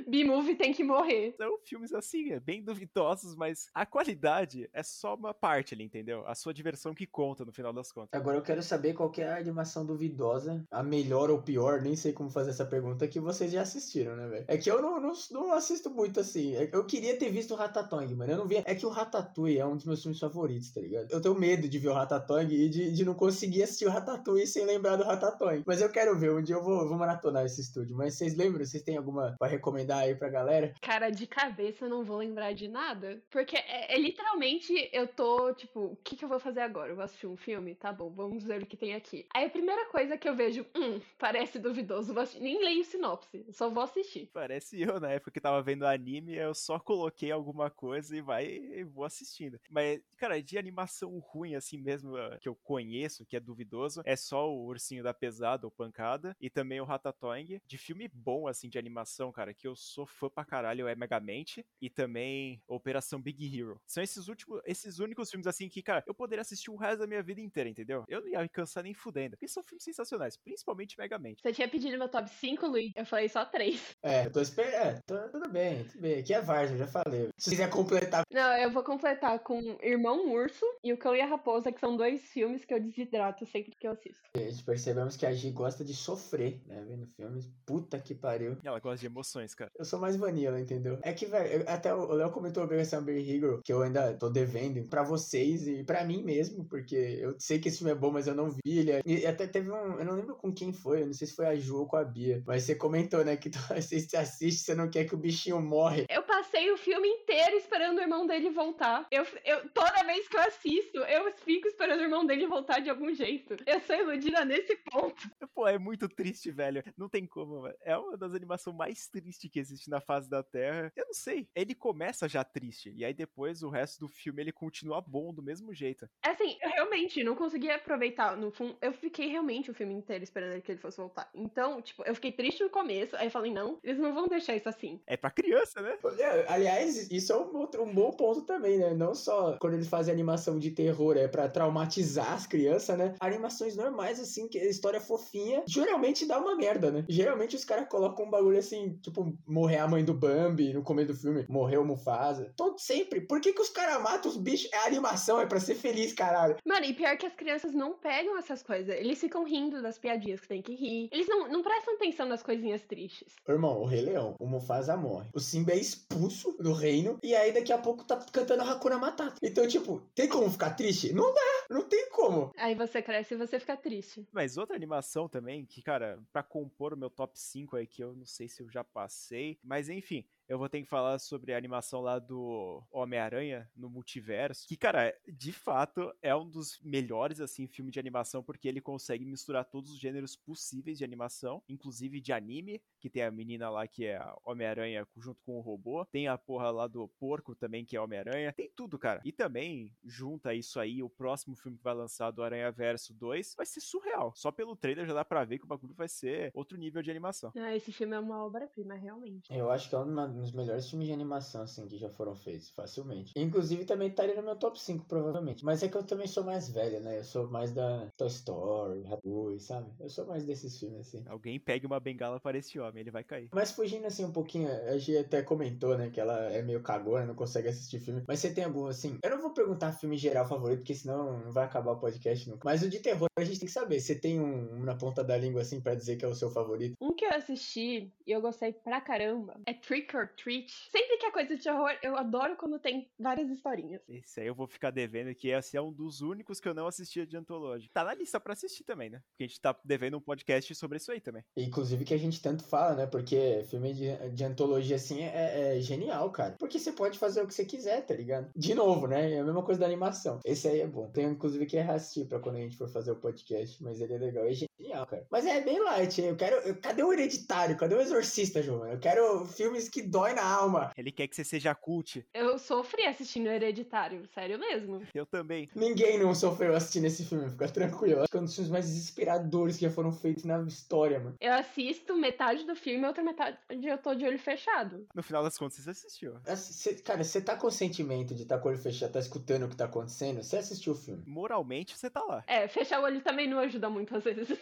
B-Movie tem que morrer. São filmes assim, é, bem duvidosos, mas a qualidade é só uma parte ali, entendeu? A sua diversão que conta no final das contas. Agora eu quero saber qual que é a animação duvidosa, a melhor ou pior, nem sei como fazer essa pergunta, que vocês já assistiram, né, velho? É que eu não, não, não, assisto muito assim. É eu queria ter visto o Ratatouille, mano. Eu não via. É que o Ratatouille é um dos meus filmes favoritos, tá ligado? Eu tenho medo de ver o Ratatouille e de, de não conseguir assistir o Ratatouille sem lembrar do Ratatouille. Mas eu quero ver, um dia eu vou, vou maratonar esse estúdio. Mas vocês lembram? Vocês têm alguma pra recomendar aí pra galera? Cara, de cabeça eu não vou lembrar de nada. Porque é, é literalmente eu tô, tipo, o que, que eu vou fazer agora? Eu vou assistir um filme? Tá bom, vamos ver o que tem aqui. Aí a primeira coisa que eu vejo, hum, parece duvidoso, nem leio sinopse, só vou assistir. Parece eu, na época que tava vendo anime, eu só coloquei alguma coisa e vai e vou assistindo. Mas, cara, de animação ruim assim mesmo, ah, que eu conheço, que é duvidoso, é só o Ursinho da Pesada ou Pancada e também o Ratatouille. De filme bom, assim, de animação, cara, cara, que eu sou fã pra caralho é Megamente e também Operação Big Hero. São esses últimos, esses únicos filmes assim que, cara, eu poderia assistir o resto da minha vida inteira, entendeu? Eu não ia me cansar nem fudendo. Porque são filmes sensacionais, principalmente Megamente. Você tinha pedido meu top 5, Luiz? Eu falei só 3. É, eu tô esperando. É, tô- tudo bem, tudo bem. Aqui é Varsa, eu já falei. Se quiser completar. Não, eu vou completar com Irmão Urso e O Cão e a Raposa, que são dois filmes que eu desidrato sempre que eu assisto. A gente percebemos que a Gi gosta de sofrer, né? Vendo filmes. Puta que pariu. Ela gosta de emoções, cara. Eu sou mais vanilla, entendeu? É que, velho, até o Léo comentou a Operação Big Hero, que eu ainda tô devendo pra vocês e pra mim mesmo, porque eu sei que esse filme é bom, mas eu não vi ele. E até teve um. Eu não lembro com quem foi, eu não sei se foi a Ju ou com a Bia. Mas você comentou, né, que tu assiste, assiste, você não quer que o bichinho morre. Eu passei o filme inteiro esperando o irmão dele voltar. Eu, eu, toda vez que eu assisto, eu fico esperando o irmão dele voltar de algum jeito. Eu sou iludida nesse ponto. Pô, é muito triste, velho. Não tem como, velho. É uma das animações mais tristes que existe na face da Terra. Eu não sei. Ele começa já triste. E aí depois o resto do filme ele continua bom do mesmo jeito. Assim, eu realmente não consegui aproveitar. No fundo, eu fiquei realmente o filme inteiro esperando que ele fosse voltar. Então, tipo, eu fiquei triste no começo. Aí eu falei, não, eles não vão deixar isso assim. É pra criança, né? É, Aliás, isso é um, outro- um bom ponto também, né? Não só quando eles fazem animação de terror é pra traumatizar as crianças, né? Animações normais, assim, que a história fofinha, geralmente dá uma merda, né? Geralmente os caras colocam um bagulho assim, tipo, morrer a mãe do Bambi no começo do filme, morreu o Mufasa. Todo sempre. Por que, que os caras matam os bichos? É animação, é pra ser feliz, caralho. Mano, e pior que as crianças não pegam essas coisas. Eles ficam rindo das piadinhas que tem que rir. Eles não, não prestam atenção nas coisinhas tristes. Irmão, o Rei Leão, o Mufasa morre. O Simba é expulso do reino e aí daqui a pouco tá cantando Hakuna Matata. Então, tipo, tem como ficar triste? Não dá, não tem como. Aí você cresce e você fica triste. Mas outra animação também, que, cara, pra compor o meu top 5 aí, que eu não sei se eu já passei, mas enfim, eu vou ter que falar sobre a animação lá do Homem-Aranha no multiverso, que, cara, de fato é um dos melhores, assim, filmes de animação, porque ele consegue misturar todos os gêneros possíveis de animação, inclusive de anime, que tem a menina lá que é Homem-Aranha junto com o robô, tem a porra lá do porco também, que é Homem-Aranha, tem tudo, cara. E também, junta isso aí, o próximo filme que vai lançar do Aranha Verso 2 vai ser surreal. Só pelo trailer já dá pra ver que o bagulho vai ser outro nível de animação. Ah, esse filme é uma obra-prima, realmente. Eu acho que é um dos melhores filmes de animação, assim, que já foram feitos, facilmente. Inclusive, também estaria no meu top 5, provavelmente. Mas é que eu também sou mais velho, né? Eu sou mais da Toy Story, Ratatouille, sabe? Eu sou mais desses filmes, assim. Alguém pegue uma bengala para esse homem, ele vai cair. Mas fugindo, assim, um pouquinho, a Gia até comentou, né, que ela é meio cagona, não consegue assistir filme. Mas você tem algum, assim... Eu não vou perguntar filme geral favorito, porque senão não vai acabar o podcast nunca. Mas o de terror, a gente tem que saber. Você tem um, um na ponta da língua, assim, pra dizer que é o seu favorito? Um que eu assisti e eu gostei pra caramba é Trick or Treat. Sempre que é coisa de terror, eu adoro quando tem várias historinhas. Esse aí eu vou ficar devendo, que esse é um dos únicos que eu não assistia de antologia. Tá na lista pra assistir também, né? Porque a gente tá devendo um podcast sobre isso aí também. Inclusive que a gente tanto fala, né? Porque filme de, de antologia, assim, é, é genial, cara. Porque você pode fazer o que você quiser, tá ligado? De novo, né? É a mesma coisa da animação. Esse aí é bom. Tenho, inclusive, que reassistir pra quando a gente for fazer o podcast. Mas ele é legal. É genial, cara. Mas é bem light, hein? Eu quero... eu- cadê o Hereditário? Cadê o Exorcista, João? Eu quero filmes que dói na alma. Ele quer que você seja cult. Eu sofri assistindo Hereditário, sério mesmo. Eu também. Ninguém não sofreu assistindo esse filme, fica tranquilo. Acho que é um dos filmes mais desesperadores que já foram feitos na história, mano. Eu assisto metade do filme, a outra metade eu tô de olho fechado. No final das contas, você assistiu. Cê- cara, você tá com o sentimento de estar tá com o olho fechado, tá escutando o que tá acontecendo? Você assistiu o filme? Moralmente, você tá lá. É, fechar o olho também não ajuda muito às vezes.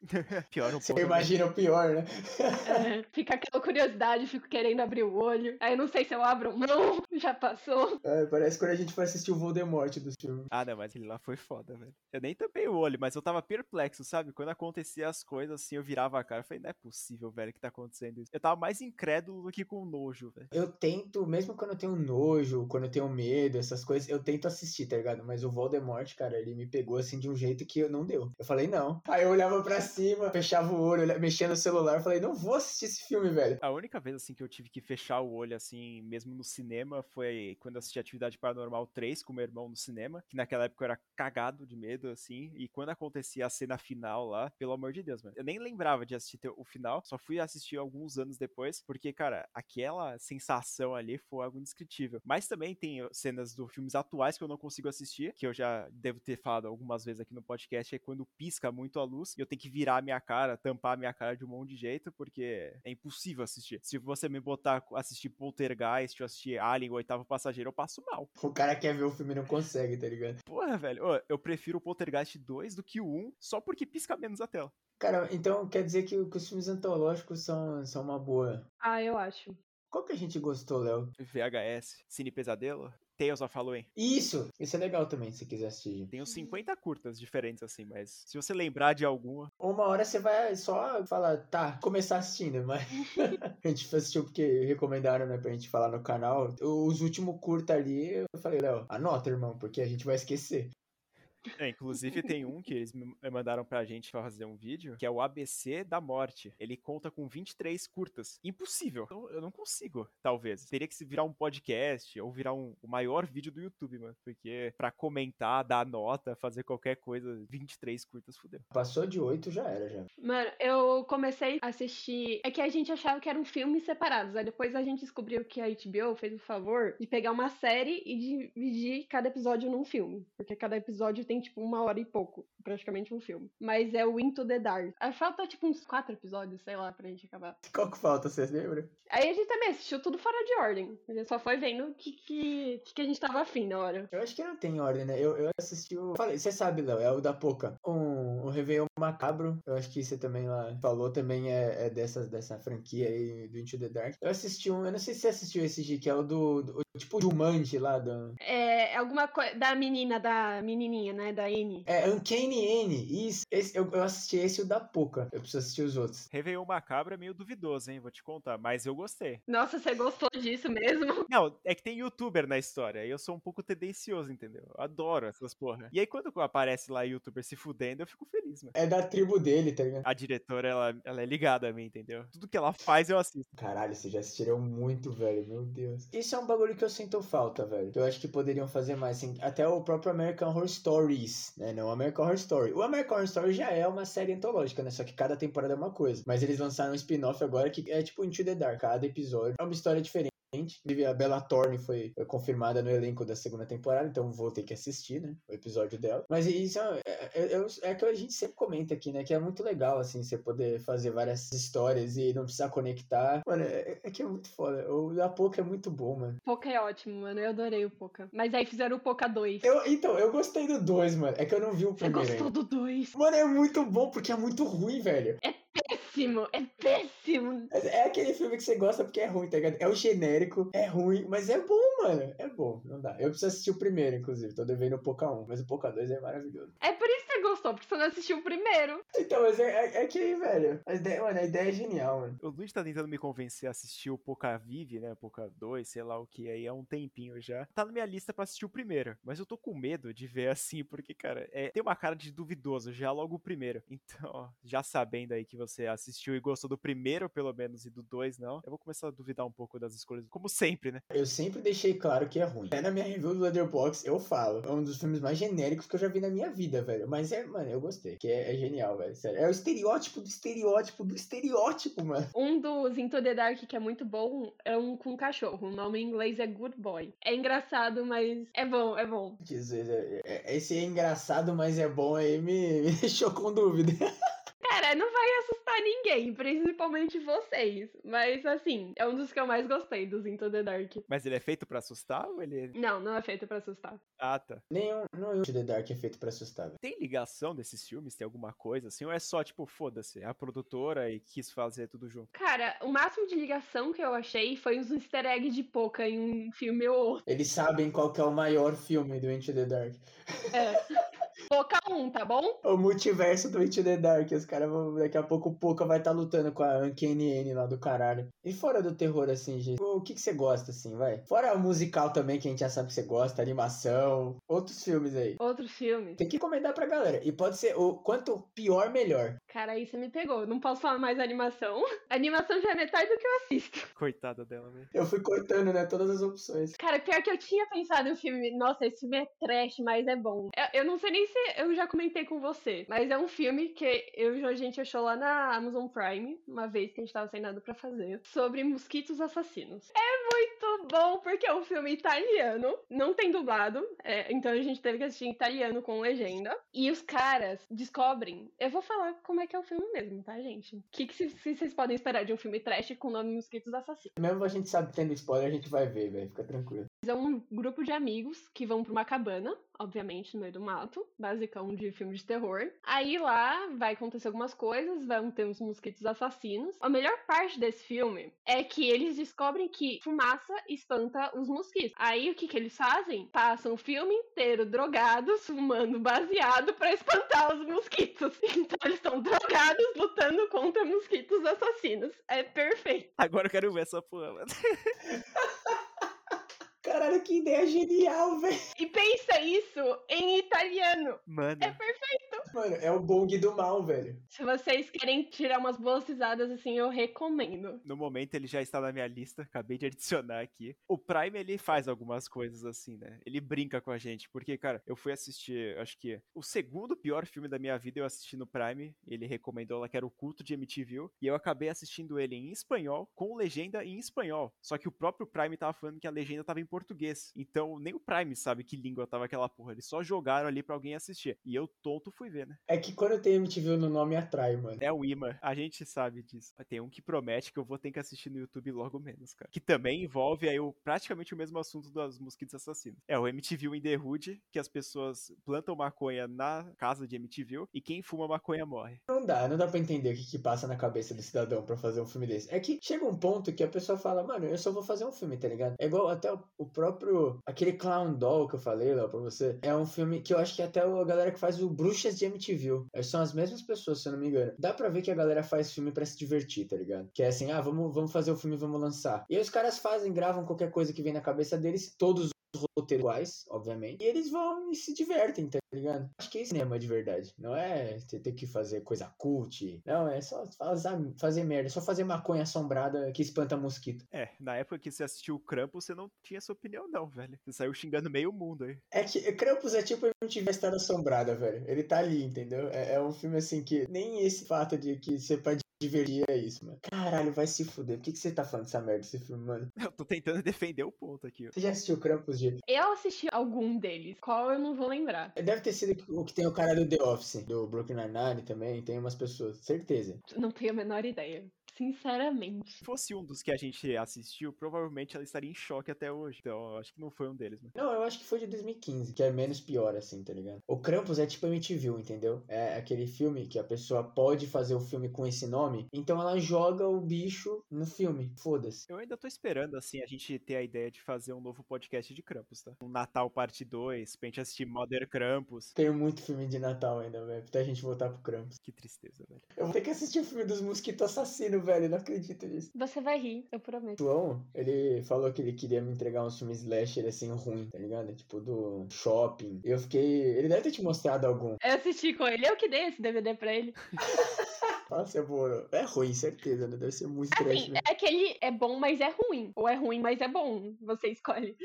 Pior um Você pouco. imagina o pior, né? É, fica aquela curiosidade, fico querendo abrir o olho. Aí eu não sei se eu abro ou não, já passou. É, parece quando a gente foi assistir o Voldemort dos filmes. Ah, não, mas ele lá foi foda, velho. Eu nem tampei o olho, mas eu tava perplexo, sabe? Quando acontecia as coisas assim, eu virava a cara. Eu falei, não é possível, velho, que tá acontecendo isso. Eu tava mais incrédulo do que com nojo, velho. Eu tento, mesmo quando eu tenho nojo, quando eu tenho medo, essas coisas, eu tento assistir, tá ligado? Mas o Voldemort, cara, ele me pegou assim de um jeito que eu não deu. Eu falei, não. Aí eu olhava pra cima, fechava o olho, mexia no celular, falei, não vou assistir esse filme, velho. A única vez, assim, que eu tive que fechar o olho, assim, mesmo no cinema, foi quando assisti Atividade Paranormal 3 com meu irmão no cinema, que naquela época eu era cagado de medo, assim, e quando acontecia a cena final lá, pelo amor de Deus, mano, eu nem lembrava de assistir o final, só fui assistir alguns anos depois, porque, cara, aquela sensação ali foi algo indescritível. Mas também tem cenas do filmes atuais que eu não consigo assistir, que eu já devo ter falado algumas vezes aqui no podcast, é quando pisca muito a luz e eu tenho que virar a minha cara, tampar a minha cara de um monte de jeito, porque é impossível assistir. Se você me botar assistir Poltergeist ou assistir Alien, o oitavo passageiro, eu passo mal. O cara quer ver o filme e não consegue, tá ligado? Porra, velho, eu prefiro o Poltergeist 2 do que o 1, só porque pisca menos a tela. Cara, então quer dizer que, que os filmes antológicos são, são uma boa. Ah, eu acho. Qual que a gente gostou, Léo? VHS, Cine Pesadelo, Tales of Halloween. Isso! Isso é legal também, se quiser assistir. Tem uns 50 curtas diferentes, assim, mas se você lembrar de alguma. Uma hora você vai só falar, tá, começar assistindo, mas a gente assistiu porque recomendaram, né, pra gente falar no canal. Os últimos curta ali, eu falei, Léo, anota, irmão, porque a gente vai esquecer. É, inclusive tem um que eles me mandaram pra gente fazer um vídeo, que é o ABC da morte. Ele conta com 23 curtas. Impossível. Então, eu não consigo, talvez. Teria que se virar um podcast ou virar um, o maior vídeo do YouTube, mano. Porque pra comentar, dar nota, fazer qualquer coisa, 23 curtas, fudeu. Passou de 8, já era, já. Mano, eu comecei a assistir. É que a gente achava que eram filmes separados. Aí depois a gente descobriu que a HBO fez o favor de pegar uma série e dividir cada episódio num filme. Porque cada episódio tem, tipo, uma hora e pouco. Praticamente um filme. Mas é o Into the Dark. Aí falta, tipo, uns quatro episódios, sei lá, pra gente acabar. Qual que falta, vocês lembram? Aí a gente também assistiu tudo fora de ordem. A gente só foi vendo o que, que, que a gente tava afim na hora. Eu acho que não tem ordem, né? Eu, eu assisti o. Falei, você sabe, Léo, é o da Poca. Um, um Réveillon Macabro. Eu acho que você também lá falou, também é, é dessa, dessa franquia aí do Into the Dark. Eu assisti um. Eu não sei se você assistiu esse G, que é o do. do tipo Jumanji lá do. É, alguma coisa. Da menina, da menininha, né? Da N. É, Uncanny N. Isso. Esse, eu, eu assisti esse e o da Poca. Eu preciso assistir os outros. Réveillon Macabro é meio duvidoso, hein? Vou te contar. Mas eu gostei. Nossa, você gostou disso mesmo? Não, é que tem youtuber na história. E eu sou um pouco tendencioso, entendeu? Eu adoro essas porra. E aí quando aparece lá youtuber se fudendo, eu fico feliz, mano. É da tribo dele, tá ligado? A diretora, ela, ela é ligada a mim, entendeu? Tudo que ela faz, eu assisto. Caralho, vocês já assistiram muito, velho. Meu Deus. Isso é um bagulho que eu sinto falta, velho. Eu acho que poderiam fazer mais. Assim, até o próprio American Horror Stories, né? Não, American Horror Story. O American Horror Story já é uma série antológica, né? Só que cada temporada é uma coisa. Mas eles lançaram um spin-off agora que é tipo Into the Dark. Cada episódio é uma história diferente. Inclusive, a Bella Thorne foi, foi confirmada no elenco da segunda temporada, então vou ter que assistir, né? O episódio dela. Mas isso é, é, é, é que a gente sempre comenta aqui, né? Que é muito legal, assim, você poder fazer várias histórias e não precisar conectar. Mano, é, é que é muito foda. O da Poca é muito bom, mano. Poca é ótimo, mano. Eu adorei o Poca. Mas aí fizeram o Poca 2. Eu, então, eu gostei do 2, mano. É que eu não vi o Você primeiro. gostou ainda. do 2? Mano, é muito bom porque é muito ruim, velho. É péssimo, é péssimo. É aquele filme que você gosta porque é ruim, tá ligado? É o genérico, é ruim, mas é bom, mano. É bom, não dá. Eu preciso assistir o primeiro, inclusive. Tô devendo o Poca 1, mas o Poca 2 é maravilhoso. É por isso gostou, porque você não assistiu o primeiro. Então, mas é, é, é que, velho, a ideia, mano, a ideia é genial, mano. O Luiz tá tentando me convencer a assistir o Poca Vive, né? Poca 2, sei lá o que aí, há um tempinho já. Tá na minha lista pra assistir o primeiro. Mas eu tô com medo de ver assim, porque, cara, é, tem uma cara de duvidoso já logo o primeiro. Então, ó, já sabendo aí que você assistiu e gostou do primeiro, pelo menos, e do dois, não, eu vou começar a duvidar um pouco das escolhas. Como sempre, né? Eu sempre deixei claro que é ruim. Até na minha review do Letterboxd eu falo. É um dos filmes mais genéricos que eu já vi na minha vida, velho. Mas é, mano, eu gostei. Que é, é genial, velho. Sério. É o estereótipo do estereótipo do estereótipo, mano. Um dos Into the Dark que é muito bom é um com cachorro. O nome em inglês é Good Boy. É engraçado, mas é bom, é bom. Jesus, é- é- esse é engraçado, mas é bom aí, me, me deixou com dúvida. Cara, não vai assustar ninguém, principalmente vocês. Mas assim, é um dos que eu mais gostei dos Into the Dark. Mas ele é feito pra assustar ou ele. Não, não é feito pra assustar. Ah, tá. Nenhum, nenhum The Dark é feito pra assustar, velho. Tem ligação desses filmes? Tem alguma coisa assim? Ou é só, tipo, foda-se, é a produtora e quis fazer tudo junto? Cara, o máximo de ligação que eu achei foi uns easter eggs de Poca em um filme ou outro. Eles sabem qual que é o maior filme do Into the Dark. É. Poca um, tá bom? O multiverso do Into the Dark. Os caras vão. Daqui a pouco o Poca vai estar tá lutando com a Uncanny lá do caralho. E fora do terror, assim, gente, o que, que você gosta, assim, vai? Fora o musical também, que a gente já sabe que você gosta, animação, outros filmes aí. Outros filmes. Tem que encomendar pra galera. E pode ser o quanto pior, melhor. Cara, aí você me pegou. Não posso falar mais animação. A animação já é metade do que eu assisto. Coitada dela, velho. Eu fui cortando, né, todas as opções. Cara, pior que eu tinha pensado no filme. Nossa, esse filme é trash, mas é bom. Eu, eu não sei nem se eu já comentei com você, mas é um filme que eu e a gente achou lá na Amazon Prime, uma vez que a gente tava sem nada pra fazer, sobre mosquitos assassinos. É muito bom, porque é um filme italiano, não tem dublado, é, então a gente teve que assistir em italiano com legenda. E os caras descobrem. Eu vou falar como é que é o filme mesmo, tá, gente? O que, que vocês podem esperar de um filme trash com o nome Mosquitos Assassinos? Mesmo a gente sabe tendo spoiler, a gente vai ver, velho. Fica tranquilo. É um grupo de amigos que vão pra uma cabana, obviamente, no meio do mato, basicão de filme de terror. Aí lá vai acontecer algumas coisas, vão ter uns mosquitos assassinos. A melhor parte desse filme é que eles descobrem que espanta os mosquitos. Aí o que que eles fazem? Passam o filme inteiro drogados, fumando baseado para espantar os mosquitos. Então eles estão drogados lutando contra mosquitos assassinos. É perfeito. Agora eu quero ver essa porra, mano. Caralho, que ideia genial, velho. E pensa isso em italiano. Mano. É perfeito. Mano, é o bong do mal, velho. Se vocês querem tirar umas boas risadas, assim, eu recomendo. No momento ele já está na minha lista, acabei de adicionar aqui. O Prime, ele faz algumas coisas assim, né? Ele brinca com a gente, porque, cara, eu fui assistir, acho que o segundo pior filme da minha vida eu assisti no Prime. Ele recomendou lá que era o Culto de MTV, e eu acabei assistindo ele em espanhol, com legenda em espanhol. Só que o próprio Prime tava falando que a legenda tava em português. Então, nem o Prime sabe que língua tava aquela porra. Eles só jogaram ali para alguém assistir. E eu tonto fui ver, né? É que quando tem MTV no nome atrai, mano. É o imã. A gente sabe disso. Tem um que promete que eu vou ter que assistir no YouTube logo menos, cara. Que também envolve aí o, praticamente o mesmo assunto dos mosquitos assassinos. É o MTV in the Hood, que as pessoas plantam maconha na casa de MTV e quem fuma maconha morre. Não dá, não dá pra entender o que, que passa na cabeça do cidadão para fazer um filme desse. É que chega um ponto que a pessoa fala, mano, eu só vou fazer um filme, tá ligado? É igual até o próprio. Aquele Clown Doll que eu falei lá pra você. É um filme que eu acho que até a galera que faz o Bruxas de MTV. São as mesmas pessoas, se eu não me engano. Dá pra ver que a galera faz filme para se divertir, tá ligado? Que é assim, ah, vamos, vamos fazer o filme, vamos lançar. E aí os caras fazem, gravam qualquer coisa que vem na cabeça deles, todos roteiros iguais, obviamente. E eles vão e se divertem, tá ligado? Acho que é cinema de verdade. Não é você ter que fazer coisa cult. Não, é só fazer, fazer merda. É só fazer maconha assombrada que espanta mosquito. É, na época que você assistiu o Krampus, você não tinha essa opinião, não, velho. Você saiu xingando meio mundo aí. É que Krampus é tipo não tiver estado assombrada, velho. Ele tá ali, entendeu? É, é, um filme assim que nem esse fato de que você pode divertir é isso, mano. Caralho, vai se fuder. Por que, que você tá falando dessa merda desse filme, mano? Eu tô tentando defender o ponto aqui. Você já assistiu Krampus, G? Eu assisti algum deles. Qual eu não vou lembrar. Deve ter sido o que tem o cara do The Office, do Brooklyn Nine-Nine também. Tem umas pessoas, certeza. Não tenho a menor ideia. Sinceramente. Se fosse um dos que a gente assistiu, provavelmente ela estaria em choque até hoje. Então, acho que não foi um deles, mano. Não, eu acho que foi de 2015, que é menos pior, assim, tá ligado? O Krampus é tipo MTV, entendeu? É aquele filme que a pessoa pode fazer o filme com esse nome, então ela joga o bicho no filme. Foda-se. Eu ainda tô esperando, assim, a gente ter a ideia de fazer um novo podcast de Krampus, tá? Um Natal Parte 2, pra gente assistir Mother Krampus. Tenho muito filme de Natal ainda, velho. Até a gente voltar pro Krampus. Que tristeza, velho. Eu vou ter que assistir o filme dos mosquitos assassinos, velho. Não acredito nisso. Você vai rir, eu prometo. João, ele falou que ele queria me entregar uns filmes slasher assim ruim, tá ligado? Tipo do shopping. Eu fiquei. Ele deve ter te mostrado algum. Eu assisti com ele, eu que dei esse DVD pra ele. Nossa, é bom. É ruim, certeza, né? Deve ser muito assim, trash, né? É que ele é bom, mas é ruim. Ou é ruim, mas é bom. Você escolhe.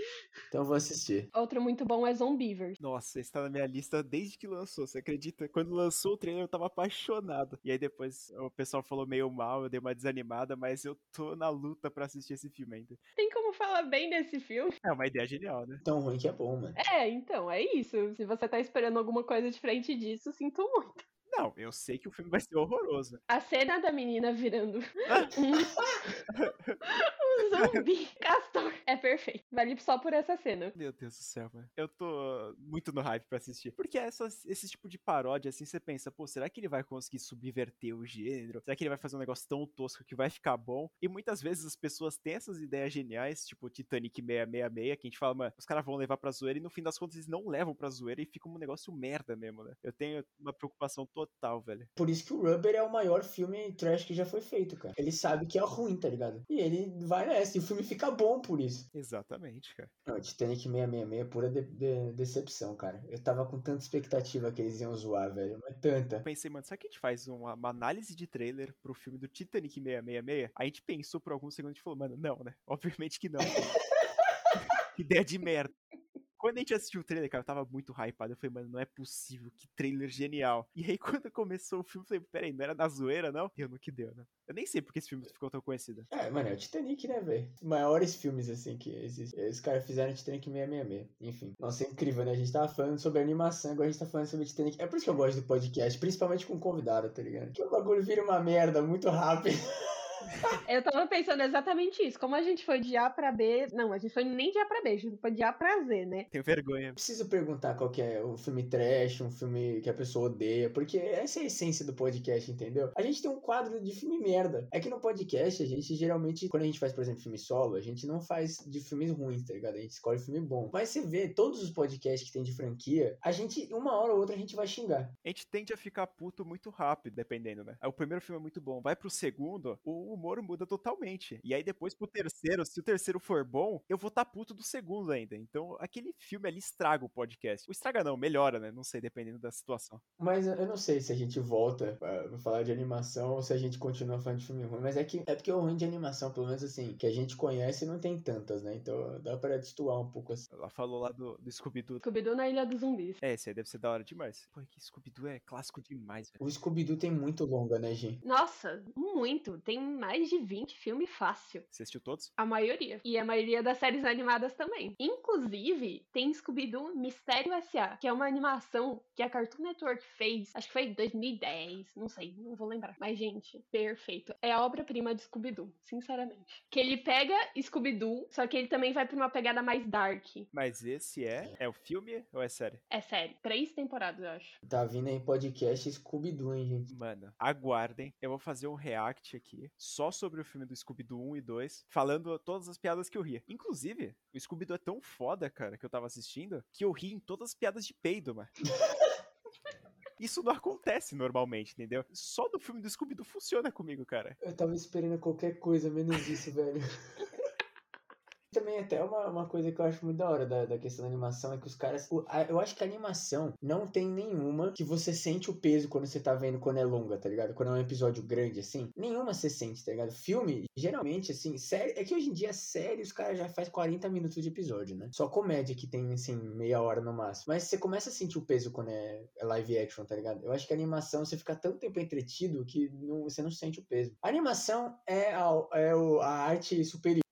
Então eu vou assistir. Outro muito bom é Zombievers. Nossa, esse tá na minha lista desde que lançou, você acredita? Quando lançou o trailer eu tava apaixonado. E aí depois o pessoal falou meio mal, eu dei uma desanimada, mas eu tô na luta pra assistir esse filme ainda. Tem como falar bem desse filme? É uma ideia genial, né? Tão ruim que é bom, mano. É, então, é isso. Se você tá esperando alguma coisa diferente disso, sinto muito. Não, eu sei que o filme vai ser horroroso. A cena da menina virando um, um zumbi castor é perfeito. Vale só por essa cena. Meu Deus do céu, mano. Eu tô muito no hype pra assistir. Porque essas, esse tipo de paródia, assim, você pensa, pô, será que ele vai conseguir subverter o gênero? Será que ele vai fazer um negócio tão tosco que vai ficar bom? E muitas vezes as pessoas têm essas ideias geniais, tipo Titanic 666, que a gente fala, mano, os caras vão levar pra zoeira e no fim das contas eles não levam pra zoeira e fica um negócio merda mesmo, né? Eu tenho uma preocupação total, velho. Por isso que o Rubber é o maior filme trash que já foi feito, cara. Ele sabe que é ruim, tá ligado? E ele vai nessa, e o filme fica bom por isso. Exatamente, cara. Não, Titanic 666 é pura de- de- decepção, cara. Eu tava com tanta expectativa que eles iam zoar, velho. Mas tanta. Eu pensei, mano, será que a gente faz uma, uma análise de trailer pro filme do Titanic 666? A gente pensou por alguns segundos e falou, mano, não, né? Obviamente que não. que ideia de merda. Quando a gente assistiu o trailer, cara, eu tava muito hypado. Eu falei, mano, não é possível, que trailer genial. E aí, quando começou o filme, eu falei, peraí, não era na zoeira, não? Deu no que deu, né? Eu nem sei porque esse filme ficou tão conhecido. É, mano, é o Titanic, né, velho? Maiores filmes, assim, que existem. Os caras fizeram Titanic 666. Enfim. Nossa, é incrível, né? A gente tava falando sobre animação, agora a gente tá falando sobre Titanic. É por isso que eu gosto do podcast, principalmente com convidado, tá ligado? Que o bagulho vira uma merda muito rápido. Eu tava pensando exatamente isso. Como a gente foi de A pra B. Não, a gente foi nem de A pra B, a gente foi de A pra Z, né? Tenho vergonha. Preciso perguntar qual que é o filme trash, um filme que a pessoa odeia, porque essa é a essência do podcast, entendeu? A gente tem um quadro de filme merda. É que no podcast, a gente geralmente, quando a gente faz, por exemplo, filme solo, a gente não faz de filmes ruins, tá ligado? A gente escolhe filme bom. Mas você vê, todos os podcasts que tem de franquia, a gente, uma hora ou outra, a gente vai xingar. A gente tende a ficar puto muito rápido, dependendo, né? O primeiro filme é muito bom. Vai pro segundo, o humor muda totalmente. E aí depois pro terceiro, se o terceiro for bom, eu vou tá puto do segundo ainda. Então aquele filme ali estraga o podcast. O estraga não, melhora, né? Não sei, dependendo da situação. Mas eu não sei se a gente volta pra falar de animação ou se a gente continua falando de filme ruim. Mas é que é porque o ruim de animação, pelo menos assim, que a gente conhece, não tem tantas, né? Então dá pra destoar um pouco assim. Ela falou lá do, do Scooby-Doo. Scooby-Doo na Ilha dos Zumbis. É, esse aí deve ser da hora demais. Pô, que Scooby-Doo é clássico demais, velho. O Scooby-Doo tem muito longa, né, gente? Nossa, muito. Tem mais de 20 filmes fácil. Você assistiu todos? A maioria. E a maioria das séries animadas também. Inclusive, tem Scooby-Doo Mistério S.A., que é uma animação que a Cartoon Network fez, acho que foi em 2010, não sei, não vou lembrar. Mas, gente, perfeito. É a obra-prima de Scooby-Doo, sinceramente. Que ele pega Scooby-Doo, só que ele também vai pra uma pegada mais dark. Mas esse é. É o filme ou é série? É série. Três temporadas, eu acho. Tá vindo aí podcast Scooby-Doo, hein, gente? Mano, aguardem. Eu vou fazer um react aqui só sobre o filme do Scooby-Doo 1 e 2, falando todas as piadas que eu ria. Inclusive, o Scooby-Doo é tão foda, cara, que eu tava assistindo, que eu ri em todas as piadas de peido, mano. Isso não acontece normalmente, entendeu? Só no filme do Scooby-Doo funciona comigo, cara. Eu tava esperando qualquer coisa menos isso, velho. Também até uma, uma coisa que eu acho muito da hora da, da questão da animação é que os caras. o- a- eu acho que a animação não tem nenhuma que você sente o peso quando você tá vendo quando é longa, tá ligado? Quando é um episódio grande, assim. Nenhuma você sente, tá ligado? Filme, geralmente, assim, série. É que hoje em dia, série, os caras já faz 40 minutos de episódio, né? Só comédia que tem, assim, meia hora no máximo. Mas você começa a sentir o peso quando é, é live action, tá ligado? Eu acho que a animação você fica tanto tempo entretido que não- você não sente o peso. A animação é a, é a arte superior.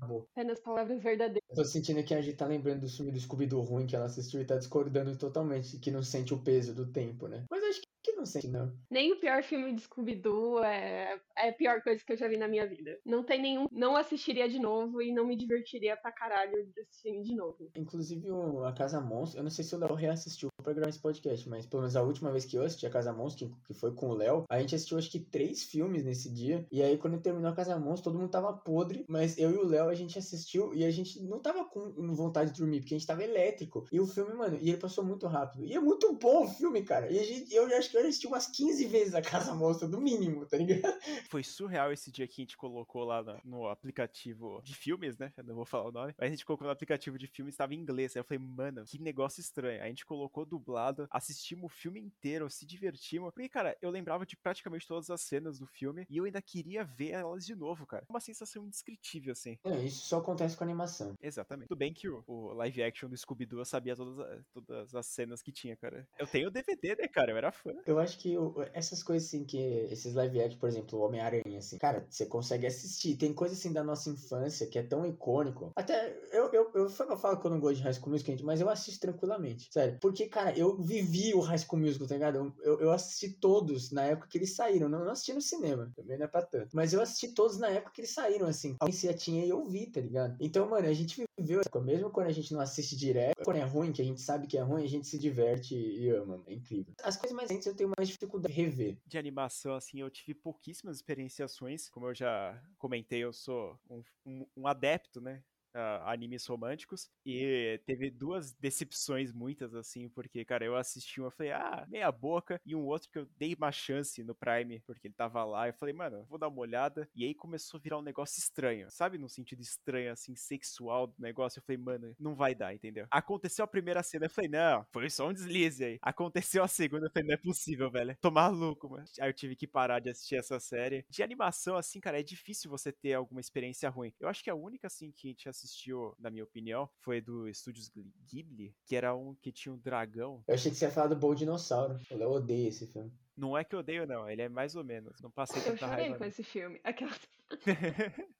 Amor. Apenas palavras verdadeiras. Eu tô sentindo que a gente tá lembrando do filme do Scooby-Doo ruim que ela assistiu e tá discordando totalmente que não sente o peso do tempo, né? Mas acho que não sente, não. Nem o pior filme de Scooby-Doo é, é a pior coisa que eu já vi na minha vida. Não tem nenhum. Não assistiria de novo e não me divertiria pra caralho de assistir de novo. Inclusive, o- a Casa Monstro, eu não sei se o Léo reassistiu pra gravar esse podcast, mas pelo menos a última vez que eu assisti a Casa Monstro, que, que foi com o Léo, a gente assistiu acho que três filmes nesse dia. E aí, quando terminou a Casa Monstro, todo mundo tava podre, mas eu e o Léo a gente assistiu e a gente não tava com vontade de dormir, porque a gente tava elétrico. E o filme, mano, e ele passou muito rápido. E é muito bom o filme, cara. E a gente, eu acho que eu assisti umas 15 vezes a Casa Monstro, no mínimo, tá ligado? Foi surreal esse dia que a gente colocou lá na- no aplicativo de filmes, né? Eu não vou falar o nome. Mas a gente colocou no aplicativo de filmes, estava em inglês. Aí eu falei, mano, que negócio estranho. Aí a gente colocou dublado, assistimos o filme inteiro, se divertimos. Porque, cara, eu lembrava de praticamente todas as cenas do filme e eu ainda queria ver elas de novo, cara. Uma sensação indescritível, assim. É, isso só acontece com animação. Exatamente. Tudo bem que o, o live action do Scooby-Doo eu sabia todas, todas as cenas que tinha, cara. Eu tenho o DVD, né, cara? Eu era fã. Eu acho que essas coisas assim que. Esses live action, por exemplo, o Homem-Aranha, assim, cara, você consegue assistir. Tem coisa assim da nossa infância que é tão icônico. Até eu, eu, eu, eu falo que eu não gosto de High School Musical, mas eu assisto tranquilamente. Sério. Porque, cara, eu vivi o High School Musical, tá ligado? Eu, eu, assisti todos na época que eles saíram. Não, não assisti no cinema, também não é pra tanto. Mas eu assisti todos na época que eles saíram, assim. Alguém se tinha e eu vi, tá ligado? Então, mano, a gente viveu coisa. Mesmo quando a gente não assiste direto, quando é ruim, que a gente sabe que é ruim, a gente se diverte e ama. É incrível. As coisas mais recentes eu tenho mais dificuldade de rever. de animação, assim, eu tive pouquíssimas experienciações. Como eu já comentei, eu sou um, um- um adepto, né? A animes românticos. E teve duas decepções muitas, assim, porque, cara, eu assisti um, eu falei, ah, meia boca. E um outro que eu dei uma chance no Prime, porque ele tava lá. Eu falei, mano, vou dar uma olhada. E aí começou a virar um negócio estranho, sabe? No sentido estranho, assim, sexual do negócio. Eu falei, mano, não vai dar, entendeu? Aconteceu a primeira cena, eu falei, não, foi só um deslize aí. Aconteceu a segunda, eu falei, não é possível, velho. Tô maluco, mano. Aí eu tive que parar de assistir essa série. De animação, assim, cara, é difícil você ter alguma experiência ruim. Eu acho que a única, assim, que a gente assistiu, na minha opinião, foi do Estúdios Ghibli, que era um que tinha um dragão. Eu achei que você ia falar do Bom Dinossauro. Eu odeio esse filme. Não é que eu odeio, não. Ele é mais ou menos. Não passei Eu tanta chorei raiva. com não. esse filme. Aquela...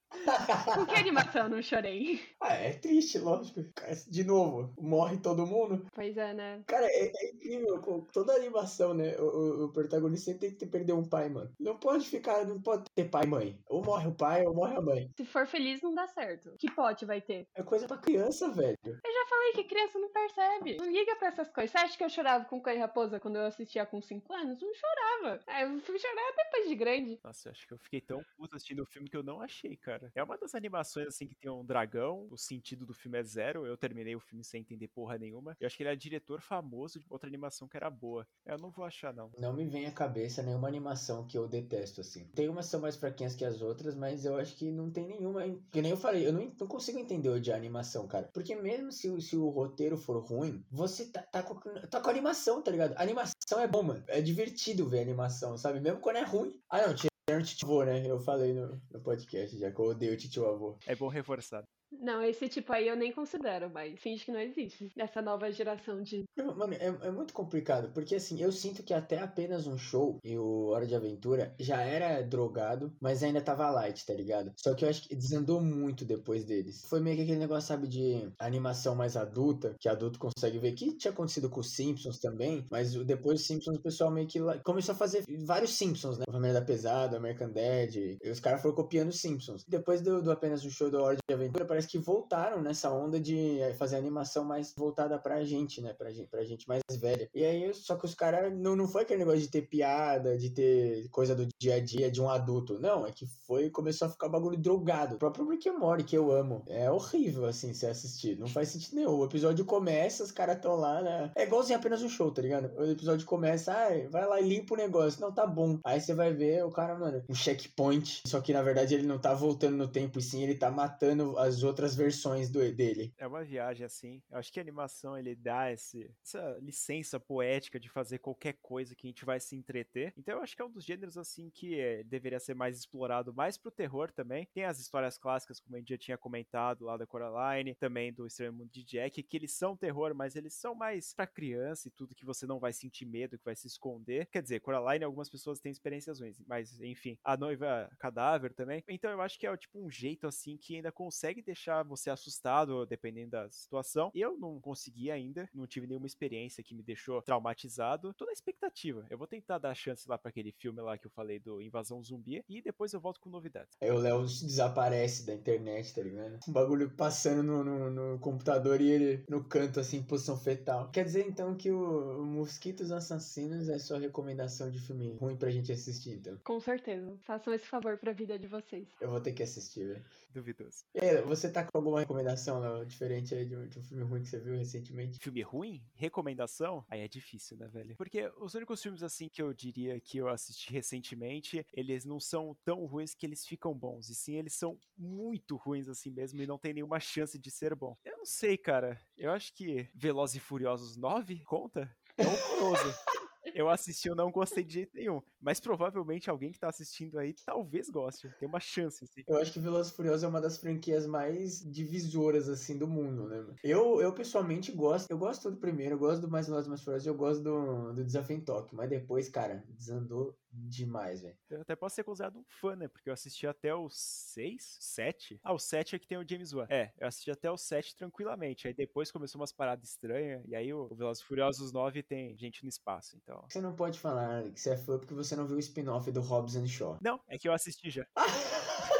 Com que animação eu não chorei? ah, é triste, lógico. De novo, morre todo mundo. Pois é, né? Cara, é, é incrível. Com toda a animação, né? O, o- o protagonista sempre tem que ter, perder um pai, mano. Não pode ficar, não pode ter pai e mãe. Ou morre o pai ou morre a mãe. Se for feliz, não dá certo. Que pote vai ter? É coisa pra criança, velho. Eu já falei que criança não percebe. Não liga pra essas coisas. Você acha que eu chorava com Cãe e Raposa quando eu assistia com 5 anos? Não chorava. Aí eu fui chorar depois de grande. Nossa, eu acho que eu fiquei tão puto assistindo o filme que eu não achei, cara. É uma das animações, assim, que tem um dragão. O sentido do filme é zero. Eu terminei o filme sem entender porra nenhuma. Eu acho que ele é diretor famoso de outra animação que era boa. Eu não vou achar, não. Não me vem à cabeça nenhuma animação que eu detesto, assim. Tem umas que são mais fraquinhas que as outras, mas eu acho que não tem nenhuma. Que nem eu falei, eu não, não consigo entender o de animação, cara. Porque mesmo se, o- se o roteiro for ruim, você tá, tá, com, tá com animação, tá ligado? A animação é bom, mano. É divertido ver animação, sabe? Mesmo quando é ruim. Ah, não, tiraram o titio avô, né? Eu falei no, no podcast já que eu odeio o titio avô. É bom reforçar. Não, esse tipo aí eu nem considero, mas finge que não existe. Essa nova geração de. Mano, é, é muito complicado, porque assim, eu sinto que até apenas um show e o Hora de Aventura já era drogado, mas ainda tava light, tá ligado? Só que eu acho que desandou muito depois deles. Foi meio que aquele negócio, sabe, de animação mais adulta, que adulto consegue ver, que tinha acontecido com os Simpsons também, mas o- depois dos Simpsons o pessoal meio que começou a fazer vários Simpsons, né? A Família da Pesada, American Dad, os caras foram copiando os Simpsons. Depois do, do apenas um show do Hora de Aventura, parece que voltaram nessa onda de eh, fazer animação mais voltada pra gente, né? Pra gente, pra gente mais velha. E aí, só que os caras não, não foi aquele negócio de ter piada, de ter coisa do dia a dia de um adulto. Não, é que foi, começou a ficar bagulho drogado. O próprio Rick Morty, que eu amo. É horrível, assim, se assistir. Não faz sentido nenhum. O episódio começa, os caras tão lá, né? É igualzinho apenas um show, tá ligado? O episódio começa, ai, vai lá e limpa o negócio. Não, tá bom. Aí você vai ver o cara, mano, um checkpoint. Só que na verdade ele não tá voltando no tempo, e sim ele tá matando as outras versões do, dele. É uma viagem assim. Eu acho que a animação ele dá esse, essa licença poética de fazer qualquer coisa que a gente vai se entreter. Então eu acho que é um dos gêneros assim que eh, deveria ser mais explorado, mais pro terror também. Tem as histórias clássicas, como a gente já tinha comentado lá da Coraline, também do Estranho Mundo de Jack, que eles são terror, mas eles são mais pra criança e tudo que você não vai sentir medo, que vai se esconder. Quer dizer, Coraline algumas pessoas têm experiências ruins, mas enfim, a noiva cadáver também. Então eu acho que é tipo um jeito assim que ainda consegue deixar você assustado, dependendo da situação. Eu não consegui ainda, não tive nenhuma experiência que me deixou traumatizado. Tô na expectativa. Eu vou tentar dar chance lá pra aquele filme lá que eu falei do Invasão Zumbi e depois eu volto com novidades. Aí o Léo desaparece da internet, tá ligado? Um bagulho passando no, no, no computador e ele no canto, assim, em posição fetal. Quer dizer, então, que o, o Mosquitos Assassinos é sua recomendação de filme ruim pra gente assistir, então. Com certeza. Façam esse favor pra vida de vocês. Eu vou ter que assistir, velho. Duvidoso. E aí, você tá com alguma recomendação, Léo, diferente aí de um, de um filme ruim que você viu recentemente? Filme ruim? Recomendação? Aí é difícil, né, velho? Porque os únicos filmes assim que eu diria que eu assisti recentemente, eles não são tão ruins que eles ficam bons. E sim, eles são muito ruins assim mesmo e não tem nenhuma chance de ser bom. Eu não sei, cara. Eu acho que Velozes e Furiosos 9 conta? É horroroso. Eu assisti, eu não gostei de jeito nenhum. Mas provavelmente alguém que tá assistindo aí talvez goste. Tem uma chance, assim. Eu acho que Velozes e Furiosos é uma das franquias mais divisoras, assim, do mundo, né? Eu, eu pessoalmente gosto. Eu gosto do primeiro, eu gosto do Mais Velozes e Mais Furiosos, eu gosto do, do Desafio em Tóquio. Mas depois, cara, desandou demais, velho. Eu até posso ser considerado um fã, né? Porque eu assisti até o 6, 7. Ah, o 7 é que tem o James Wan. É, eu assisti até o 7 tranquilamente. Aí depois começou umas paradas estranhas. E aí o Velozes e Furiosos 9 tem gente no espaço, então... Você não pode falar que você é fã porque você não viu o spin-off do Hobbs and Shaw. Não, é que eu assisti já.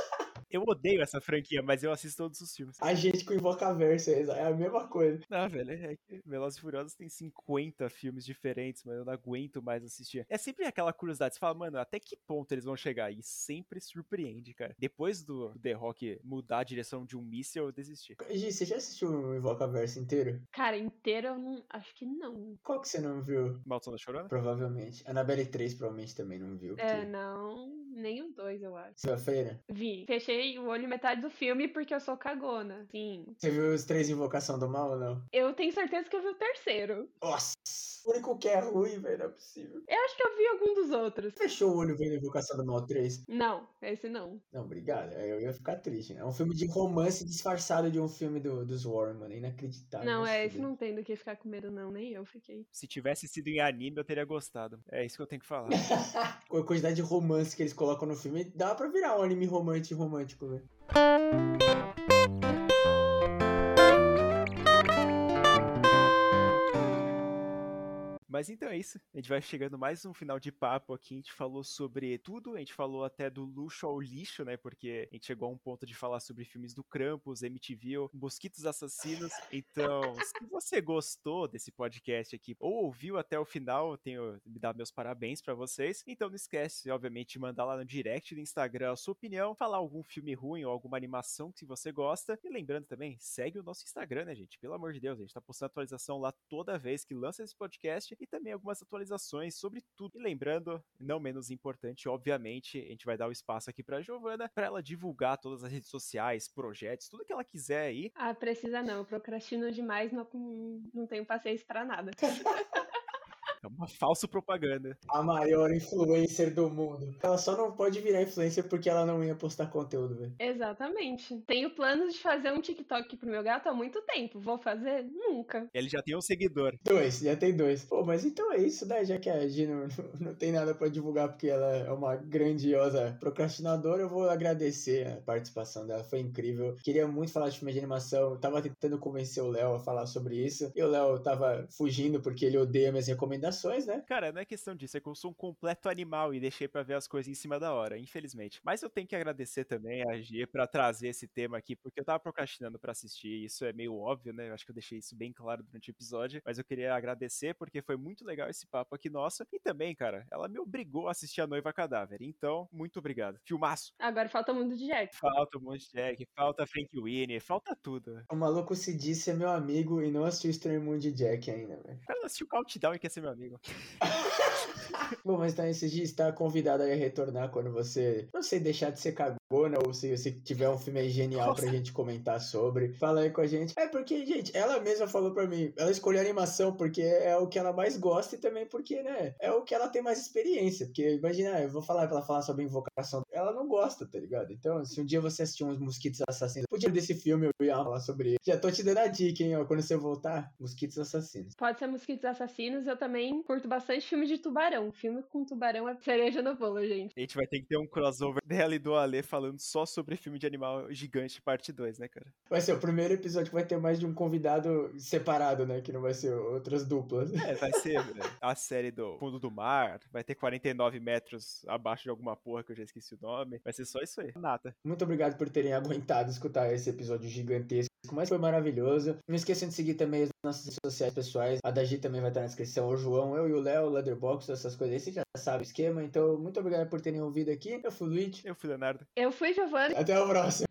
Eu odeio essa franquia, mas eu assisto todos os filmes. A gente com Invocaverso é a mesma coisa. Não, velho, é que Velozes e Furiosos tem 50 filmes diferentes, mas eu não aguento mais assistir. É sempre aquela curiosidade, você fala, mano, até que ponto eles vão chegar? E sempre surpreende, cara. Depois do The Rock mudar a direção de um míssil, eu desisti. Gi, você já assistiu o Invocaverso inteiro? Cara, inteiro eu não. Acho que não. Qual que você não viu? Maldição da Chorona? Provavelmente. Annabelle 3 provavelmente também não viu. É, porque- não. Nem o dois, eu acho. Sua feira? Vi. Fechei o olho metade do filme porque eu sou cagona. Sim. Você viu os três Invocação do Mal ou não? Eu tenho certeza que eu vi o terceiro. Nossa! O único que é ruim, velho, não é possível. Eu acho que eu vi algum dos outros. Fechou o olho vendo Invocação do Mal 3? Não, esse não. Não, obrigado. Aí Eu ia ficar triste, né? É um filme de romance disfarçado de um filme do, dos Warren, mano. Inacreditável. não, é, esse não tem do que ficar com medo, não. Nem eu fiquei. Se tivesse sido em anime, eu teria gostado. É isso que eu tenho que falar. Com a quantidade de romance que eles colocam no filme, dá pra virar um anime romântico romântico, velho. Mas então é isso. A gente vai chegando mais um final de papo aqui. A gente falou sobre tudo. A gente falou até do luxo ao lixo, né? Porque a gente chegou a um ponto de falar sobre filmes do Krampus, MTV, Mosquitos Assassinos. Então, se você gostou desse podcast aqui ou ouviu até o final, eu tenho me dar meus parabéns pra vocês. Então não esquece, obviamente, de mandar lá no direct do Instagram a sua opinião, falar algum filme ruim ou alguma animação que você gosta. E lembrando também, segue o nosso Instagram, né, gente? Pelo amor de Deus, a gente tá postando atualização lá toda vez que lança esse podcast e também algumas atualizações sobre tudo. E lembrando, não menos importante, obviamente, a gente vai dar o espaço aqui pra Giovana para ela divulgar todas as redes sociais, projetos, tudo que ela quiser aí. Ah, precisa não. Eu procrastino demais, não, não tenho paciência pra nada. É uma falsa propaganda. A maior influencer do mundo. Ela só não pode virar influencer porque ela não ia postar conteúdo, velho. Exatamente. Tenho planos de fazer um TikTok pro meu gato há muito tempo. Vou fazer? Nunca. Ele já tem um seguidor. Dois, já tem dois. Pô, mas então é isso, né? Já que a Gi não, não tem nada pra divulgar porque ela é uma grandiosa procrastinadora, eu vou agradecer a participação dela. Foi incrível. Queria muito falar de filme de animação. Eu tava tentando convencer o Léo a falar sobre isso. E o Léo tava fugindo porque ele odeia minhas recomendações, né? Cara, não é questão disso, é que eu sou um completo animal e deixei pra ver as coisas em cima da hora, infelizmente. Mas eu tenho que agradecer também a G pra trazer esse tema aqui, porque eu tava procrastinando pra assistir, isso é meio óbvio, né? Eu acho que eu deixei isso bem claro durante o episódio, mas eu queria agradecer porque foi muito legal esse papo aqui nosso. E também, cara, ela me obrigou a assistir A Noiva Cadáver. Então, muito obrigado. Filmaço. Agora falta muito de Jack. Falta o Monte Jack, falta Frank Winnie, falta tudo. O maluco se disse é meu amigo e não assistiu Stray Moon de Jack ainda, velho. O cara assistiu o Countdown e quer ser meu amigo. Bom, mas então esse dia está convidado a retornar quando você, não sei, deixar de ser cagona ou se você tiver um filme aí genial pra gente comentar sobre. Fala aí com a gente. É porque, gente, ela mesma falou pra mim, ela escolheu animação porque é o que ela mais gosta e também porque, né, é o que ela tem mais experiência. Porque, imagina, eu vou falar pra ela falar sobre invocação, ela não gosta, tá ligado? Então, se um dia você assistir uns Mosquitos Assassinos, podia desse filme eu ia falar sobre ele. Já tô te dando a dica, hein, ó, quando você voltar, Mosquitos Assassinos. Pode ser Mosquitos Assassinos. Eu também curto bastante filme de tubarão. Filme com tubarão é cereja no bolo, gente. A gente vai ter que ter um crossover dela e do Ale falando só sobre filme de animal gigante, parte 2, né, cara? Vai ser o primeiro episódio que vai ter mais de um convidado separado, né? Que não vai ser outras duplas. É, vai ser né, a série do Fundo do Mar, vai ter 49 metros abaixo de alguma porra que eu já esqueci o nome. Vai ser só isso aí. Nata. Muito obrigado por terem aguentado escutar esse episódio gigantesco, mas foi maravilhoso. Não esqueçam de seguir também as nossas redes sociais pessoais. A Dagi também vai estar na descrição. O João, eu e o Léo, o Leatherbox, essas coisas aí. Você já sabe o esquema. Então, muito obrigado por terem ouvido aqui. Eu fui o Luigi. Eu fui Leonardo. Eu eu fui Giovana. Até a próxima.